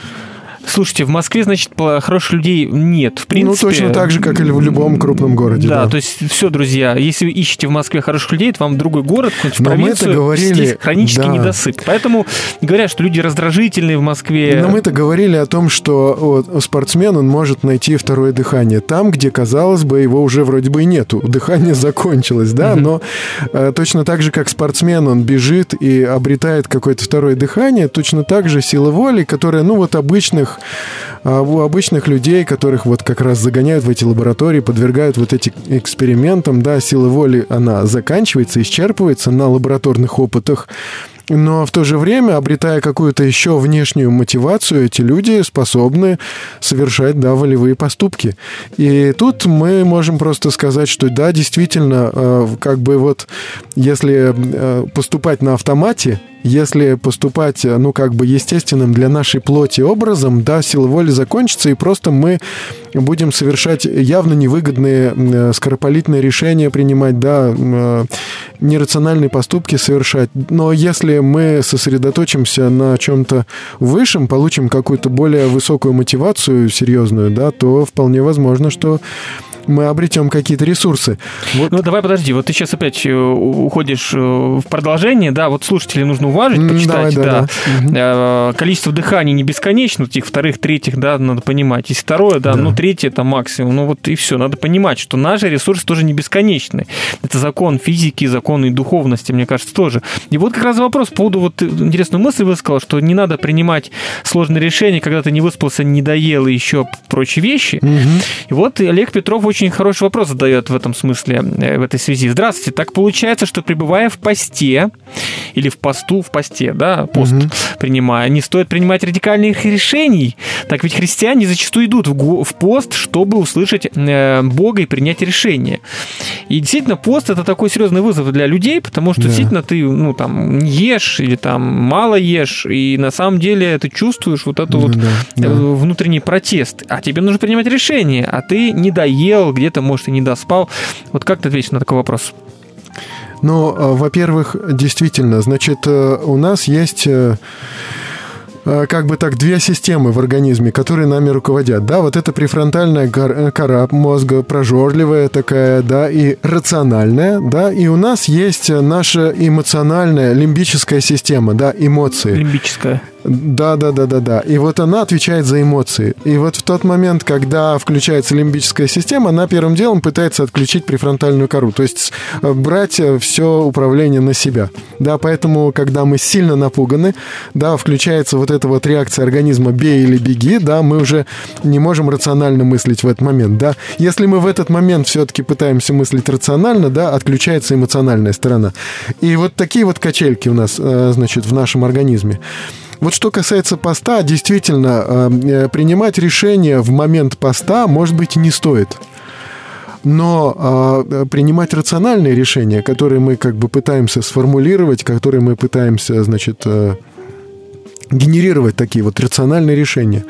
Слушайте, в Москве, значит, хороших людей нет, в принципе. Ну, точно так же, как и в любом крупном городе. Да, да. то есть все, друзья, если вы ищете в Москве хороших людей, то вам другой город, в Но провинцию, мы говорили... здесь хронический да. недосып. Поэтому говорят, что люди раздражительные в Москве. Но мы-то говорили о том, что вот, спортсмен, он может найти второе дыхание там, где, казалось бы, его уже вроде бы и нету. Дыхание закончилось, да, но э, точно так же, как спортсмен, он бежит и обретает какое-то второе дыхание, точно так же сила воли, которая, ну, вот обычных у обычных людей, которых вот как раз загоняют в эти лаборатории, подвергают вот этим экспериментам, да, сила воли, она заканчивается, исчерпывается на лабораторных опытах, но в то же время, обретая какую-то еще внешнюю мотивацию, эти люди способны совершать, да, волевые поступки. И тут мы можем просто сказать, что да, действительно, э, как бы вот если э, поступать на автомате, если поступать, э, ну, как бы естественным для нашей плоти образом, да, сила воли закончится, и просто мы будем совершать явно невыгодные э, скоропалительные решения принимать, да, э, нерациональные поступки совершать. Но если мы сосредоточимся на чем-то высшем, получим какую-то более высокую мотивацию серьезную, да, то вполне возможно, что мы обретем какие-то ресурсы. Вот. Ну, давай подожди, вот ты сейчас опять э, уходишь э, в продолжение, да, вот слушателей нужно уважить, почитать, давай, да. да. да. Количество дыханий не бесконечно, этих вторых, третьих, да, надо понимать. Если второе, да, да. ну, третье это максимум, ну, вот и все. Надо понимать, что наши ресурсы тоже не бесконечны. Это закон физики, закон и духовности, мне кажется, тоже. И вот как раз вопрос по поводу, вот интересную мысль высказал, что не надо принимать сложные решения, когда ты не выспался, не доел и еще прочие вещи. Угу. И вот Олег Петров очень хороший вопрос задает в этом смысле, э, в этой связи. Здравствуйте, так получается, что пребывая в посте, или в посту, в посте, да, пост, угу. принимая, не стоит принимать радикальных решений. Так ведь христиане зачастую идут в, в пост, чтобы услышать э, Бога и принять решение. И действительно, пост это такой серьезный вызов для людей, потому что Да. действительно ты, ну, там, ешь или там мало ешь, и на самом деле ты чувствуешь вот эту вот Да, да. э, внутренний протест. А тебе нужно принимать решение, а ты не доел, где-то, может, и не доспал. Вот как ты ответишь на такой вопрос? Ну, э, во-первых, действительно, значит, э, у нас есть э, как бы так две системы в организме, которые нами руководят. Да, вот это префронтальная э, кора мозга, прожорливая такая, да, и рациональная, да, и у нас есть э, наша эмоциональная лимбическая система, да, эмоции. Лимбическая. Да, да, да, да, да. И вот она отвечает за эмоции. И вот в тот момент, когда включается лимбическая система, она первым делом пытается отключить префронтальную кору, то есть э, брать все управление на себя. Да, поэтому, когда мы сильно напуганы, да, включается вот эта вот реакция организма «бей или беги», да, мы уже не можем рационально мыслить в этот момент, да. Если мы в этот момент все-таки пытаемся мыслить рационально, да, отключается эмоциональная сторона. И вот такие вот качельки у нас, э, значит, в нашем организме. Вот что касается поста, действительно, э, принимать решение в момент поста, может быть, не стоит. Но э, принимать рациональные решения, которые мы как бы пытаемся сформулировать, которые мы пытаемся, значит, э, генерировать такие вот рациональные решения.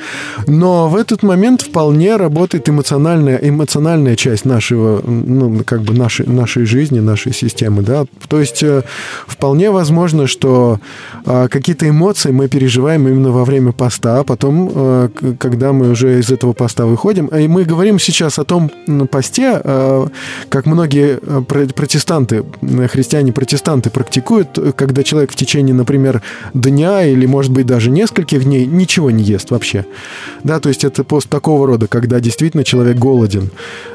Но в этот момент вполне работает эмоциональная, эмоциональная часть нашего, ну, как бы нашей, нашей жизни, нашей системы, да. То есть э, вполне возможно, что э, какие-то эмоции мы переживаем именно во время поста, а потом, э, когда мы уже из этого поста выходим, и мы говорим сейчас о том посте, как многие про- протестанты, христиане-протестанты практикуют, когда человек в течение, например, дня или, может быть, даже нескольких дней ничего не ест вообще. Да, то есть это пост такого рода, когда действительно человек голоден.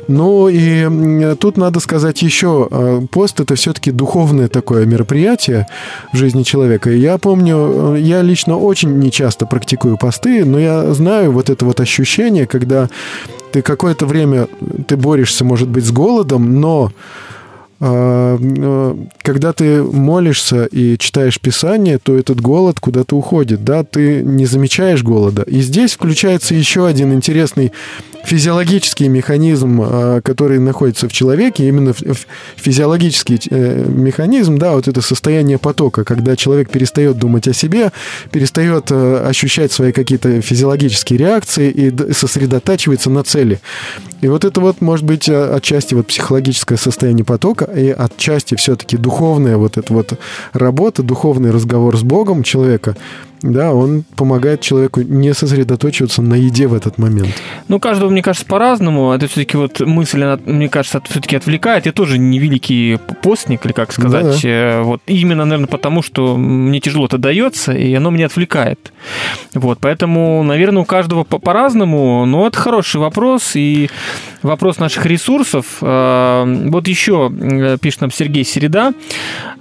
Ну и тут надо сказать еще, э, пост это все-таки духовное такое мероприятие в жизни человека. И я помню, э, я лично очень нечасто практикую посты, но я знаю вот это вот ощущение, когда ты какое-то время ты борешься, может быть, с голодом, но когда ты молишься и читаешь Писание, то этот голод куда-то уходит, да, ты не замечаешь голода. И здесь включается еще один интересный физиологический механизм, а, который находится в человеке, именно физиологический э, механизм, да, вот это состояние потока, когда человек перестает думать о себе, перестает э, ощущать свои какие-то физиологические реакции и сосредотачивается на цели. И вот это вот может быть э, отчасти вот психологическое состояние потока и отчасти все-таки духовная вот эта вот работа, духовный разговор с Богом человека, да, он помогает человеку не сосредоточиваться на еде в этот момент. Ну, каждого, мне кажется, по-разному. Это все-таки вот мысль, она, мне кажется, все-таки отвлекает. Я тоже не великий постник, или как сказать. Да-да. Э, Вот именно, наверное, потому, что мне тяжело это дается, и оно меня отвлекает. Вот, поэтому, наверное, у каждого по- по-разному, но это хороший вопрос, и вопрос наших ресурсов. Э, Вот еще э, пишет нам Сергей Середа.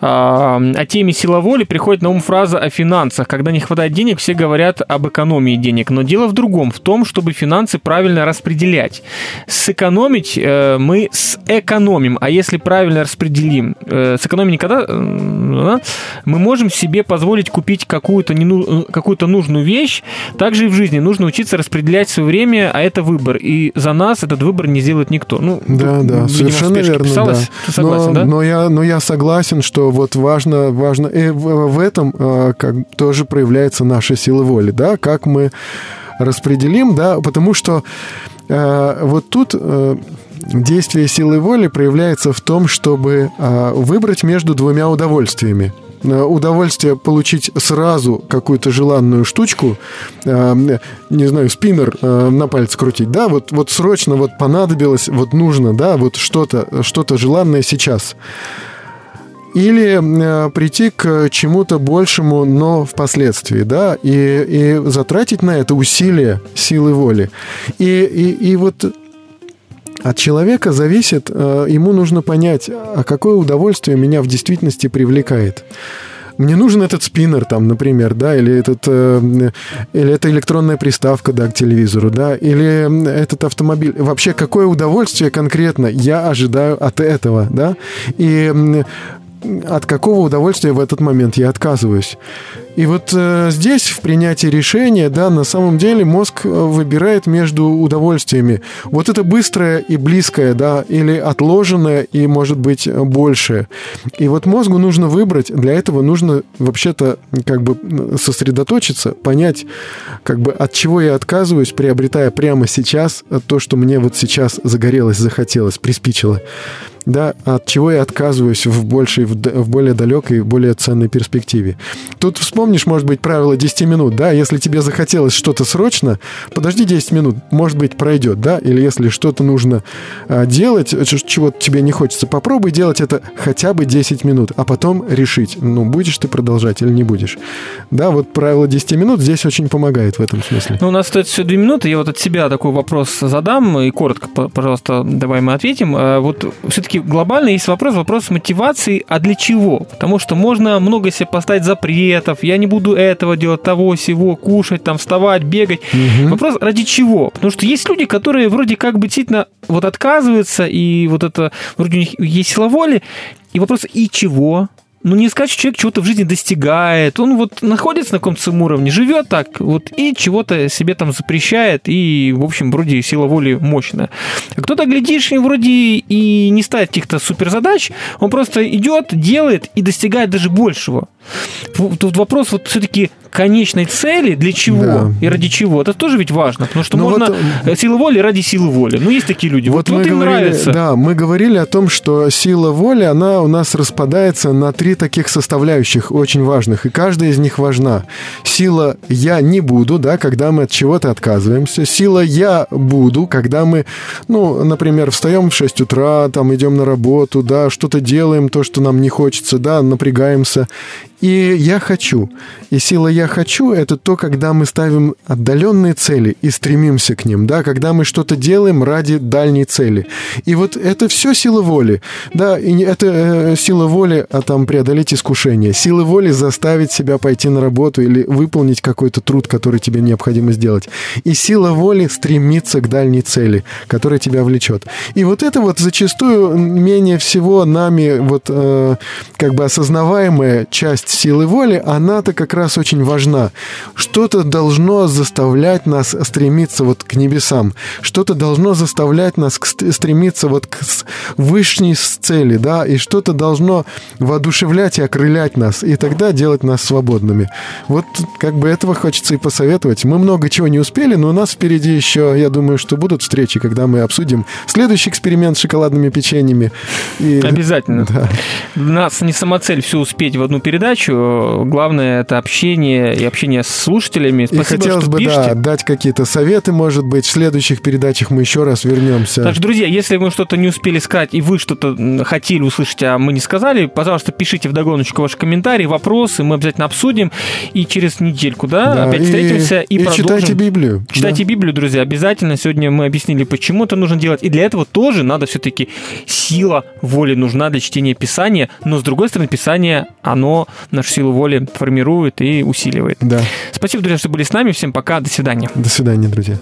э, О теме сила воли приходит на ум фраза о финансах. Когда не хватает денег, все говорят об экономии денег. Но дело в другом, в том, чтобы финансы правильно распределять. Сэкономить э, мы сэкономим, а если правильно распределим, э, сэкономим никогда, э, да, мы можем себе позволить купить какую-то, нену- э, какую-то нужную вещь. Также и в жизни нужно учиться распределять свое время, а это выбор. И за нас этот выбор не сделает никто. Ну, Да, тут, да, видимо, совершенно верно, писалось. да. Ты согласен, но, да? но я, но я согласен, что вот важно, важно, и в, в этом э, как тоже проявляется наша сила воли, да, как мы распределим, да, потому что э, вот тут э, действие силы воли проявляется в том, чтобы э, выбрать между двумя удовольствиями Э, удовольствие получить сразу какую-то желанную штучку, э, не знаю, спиннер э, на пальце крутить, да, вот, вот срочно вот понадобилось, вот нужно, да, вот что-то, что-то желанное сейчас. Или э, прийти к чему-то большему, но впоследствии, да, и, и затратить на это усилия силы воли. И, и, и вот от человека зависит, э, ему нужно понять, а какое удовольствие меня в действительности привлекает. Мне нужен этот спиннер, там, например, да, или этот, э, или эта электронная приставка, да, к телевизору, да, или этот автомобиль. Вообще, какое удовольствие конкретно я ожидаю от этого, да, и от какого удовольствия в этот момент я отказываюсь. И вот э, здесь в принятии решения, да, на самом деле мозг э, выбирает между удовольствиями. Вот это быстрое и близкое, да, или отложенное и, может быть, большее. И вот мозгу нужно выбрать, для этого нужно вообще-то как бы сосредоточиться, понять, как бы от чего я отказываюсь, приобретая прямо сейчас то, что мне вот сейчас загорелось, захотелось, приспичило да, от чего я отказываюсь в большей, в, более далекой, более ценной перспективе. Тут вспомнишь, может быть, правило 10 минут, да, если тебе захотелось что-то срочно, подожди 10 минут, может быть, пройдет, да, или если что-то нужно а, делать, чего тебе не хочется, попробуй делать это хотя бы 10 минут, а потом решить, ну, будешь ты продолжать или не будешь. Да, вот правило 10 минут здесь очень помогает в этом смысле. Ну, у нас стоит все 2 минуты, я вот от себя такой вопрос задам, и коротко, пожалуйста, давай мы ответим. А вот все-таки глобально есть вопрос, вопрос мотивации, а для чего? Потому что можно много себе поставить запретов, я не буду этого делать, того, всего, кушать, там, вставать, бегать. Угу. Вопрос, ради чего? Потому что есть люди, которые вроде как бы действительно вот отказываются, и вот это, вроде у них есть сила воли, и вопрос, и чего? Ну, не сказать, что человек чего-то в жизни достигает. Он вот находится на каком-то уровне, живет так, вот, и чего-то себе там запрещает, и, в общем, вроде сила воли мощная. А кто-то, глядишь, вроде и не ставит каких-то суперзадач, он просто идет, делает и достигает даже большего. Тут вопрос вот все-таки конечной цели, для чего да. и ради чего. Это тоже ведь важно, потому что Но ну можно вот, э, силы воли ради силы воли. Ну, есть такие люди. Вот, вот, вот им говорили, нравится. Да, мы говорили о том, что сила воли, она у нас распадается на три таких составляющих очень важных, и каждая из них важна. Сила «я не буду», да, когда мы от чего-то отказываемся. Сила «я буду», когда мы, ну, например, встаем в 6 утра, там идем на работу, да, что-то делаем, то, что нам не хочется, да, напрягаемся. И я хочу. И сила я хочу это то, когда мы ставим отдаленные цели и стремимся к ним, да, когда мы что-то делаем ради дальней цели. И вот это все сила воли, да, и это э, сила воли, а там преодолеть искушение, сила воли заставить себя пойти на работу или выполнить какой-то труд, который тебе необходимо сделать. И сила воли стремиться к дальней цели, которая тебя влечет. И вот это вот зачастую менее всего нами вот э, как бы осознаваемая часть силы воли, она-то как раз очень важна. Что-то должно заставлять нас стремиться вот к небесам. Что-то должно заставлять нас стремиться вот к высшей цели, да, и что-то должно воодушевлять и окрылять нас, и тогда делать нас свободными. Вот как бы этого хочется и посоветовать. Мы много чего не успели, но у нас впереди еще, я думаю, что будут встречи, когда мы обсудим следующий эксперимент с шоколадными печеньями. И... Обязательно. Да. У нас не самоцель все успеть в одну передачу. Главное это общение и общение с слушателями. Спасибо, и хотелось бы, пишете. да, дать какие-то советы, может быть. В следующих передачах мы еще раз вернемся. Так что, друзья, если мы что-то не успели сказать, и вы что-то хотели услышать, а мы не сказали, пожалуйста, пишите в догоночку ваши комментарии, вопросы, мы обязательно обсудим. И через недельку, да, да опять и, встретимся и, и продолжим. читайте Библию. Читайте да. Библию, друзья, обязательно. Сегодня мы объяснили, почему это нужно делать. И для этого тоже надо все-таки сила воли нужна для чтения Писания. Но, с другой стороны, Писание, оно нашу силу воли формирует и усиливает. Да. Спасибо, друзья, что были с нами. Всем пока. До свидания. До свидания, друзья.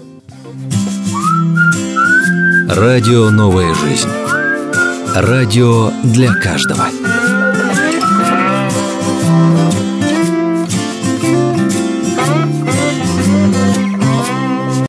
Радио «Новая жизнь». Радио для каждого.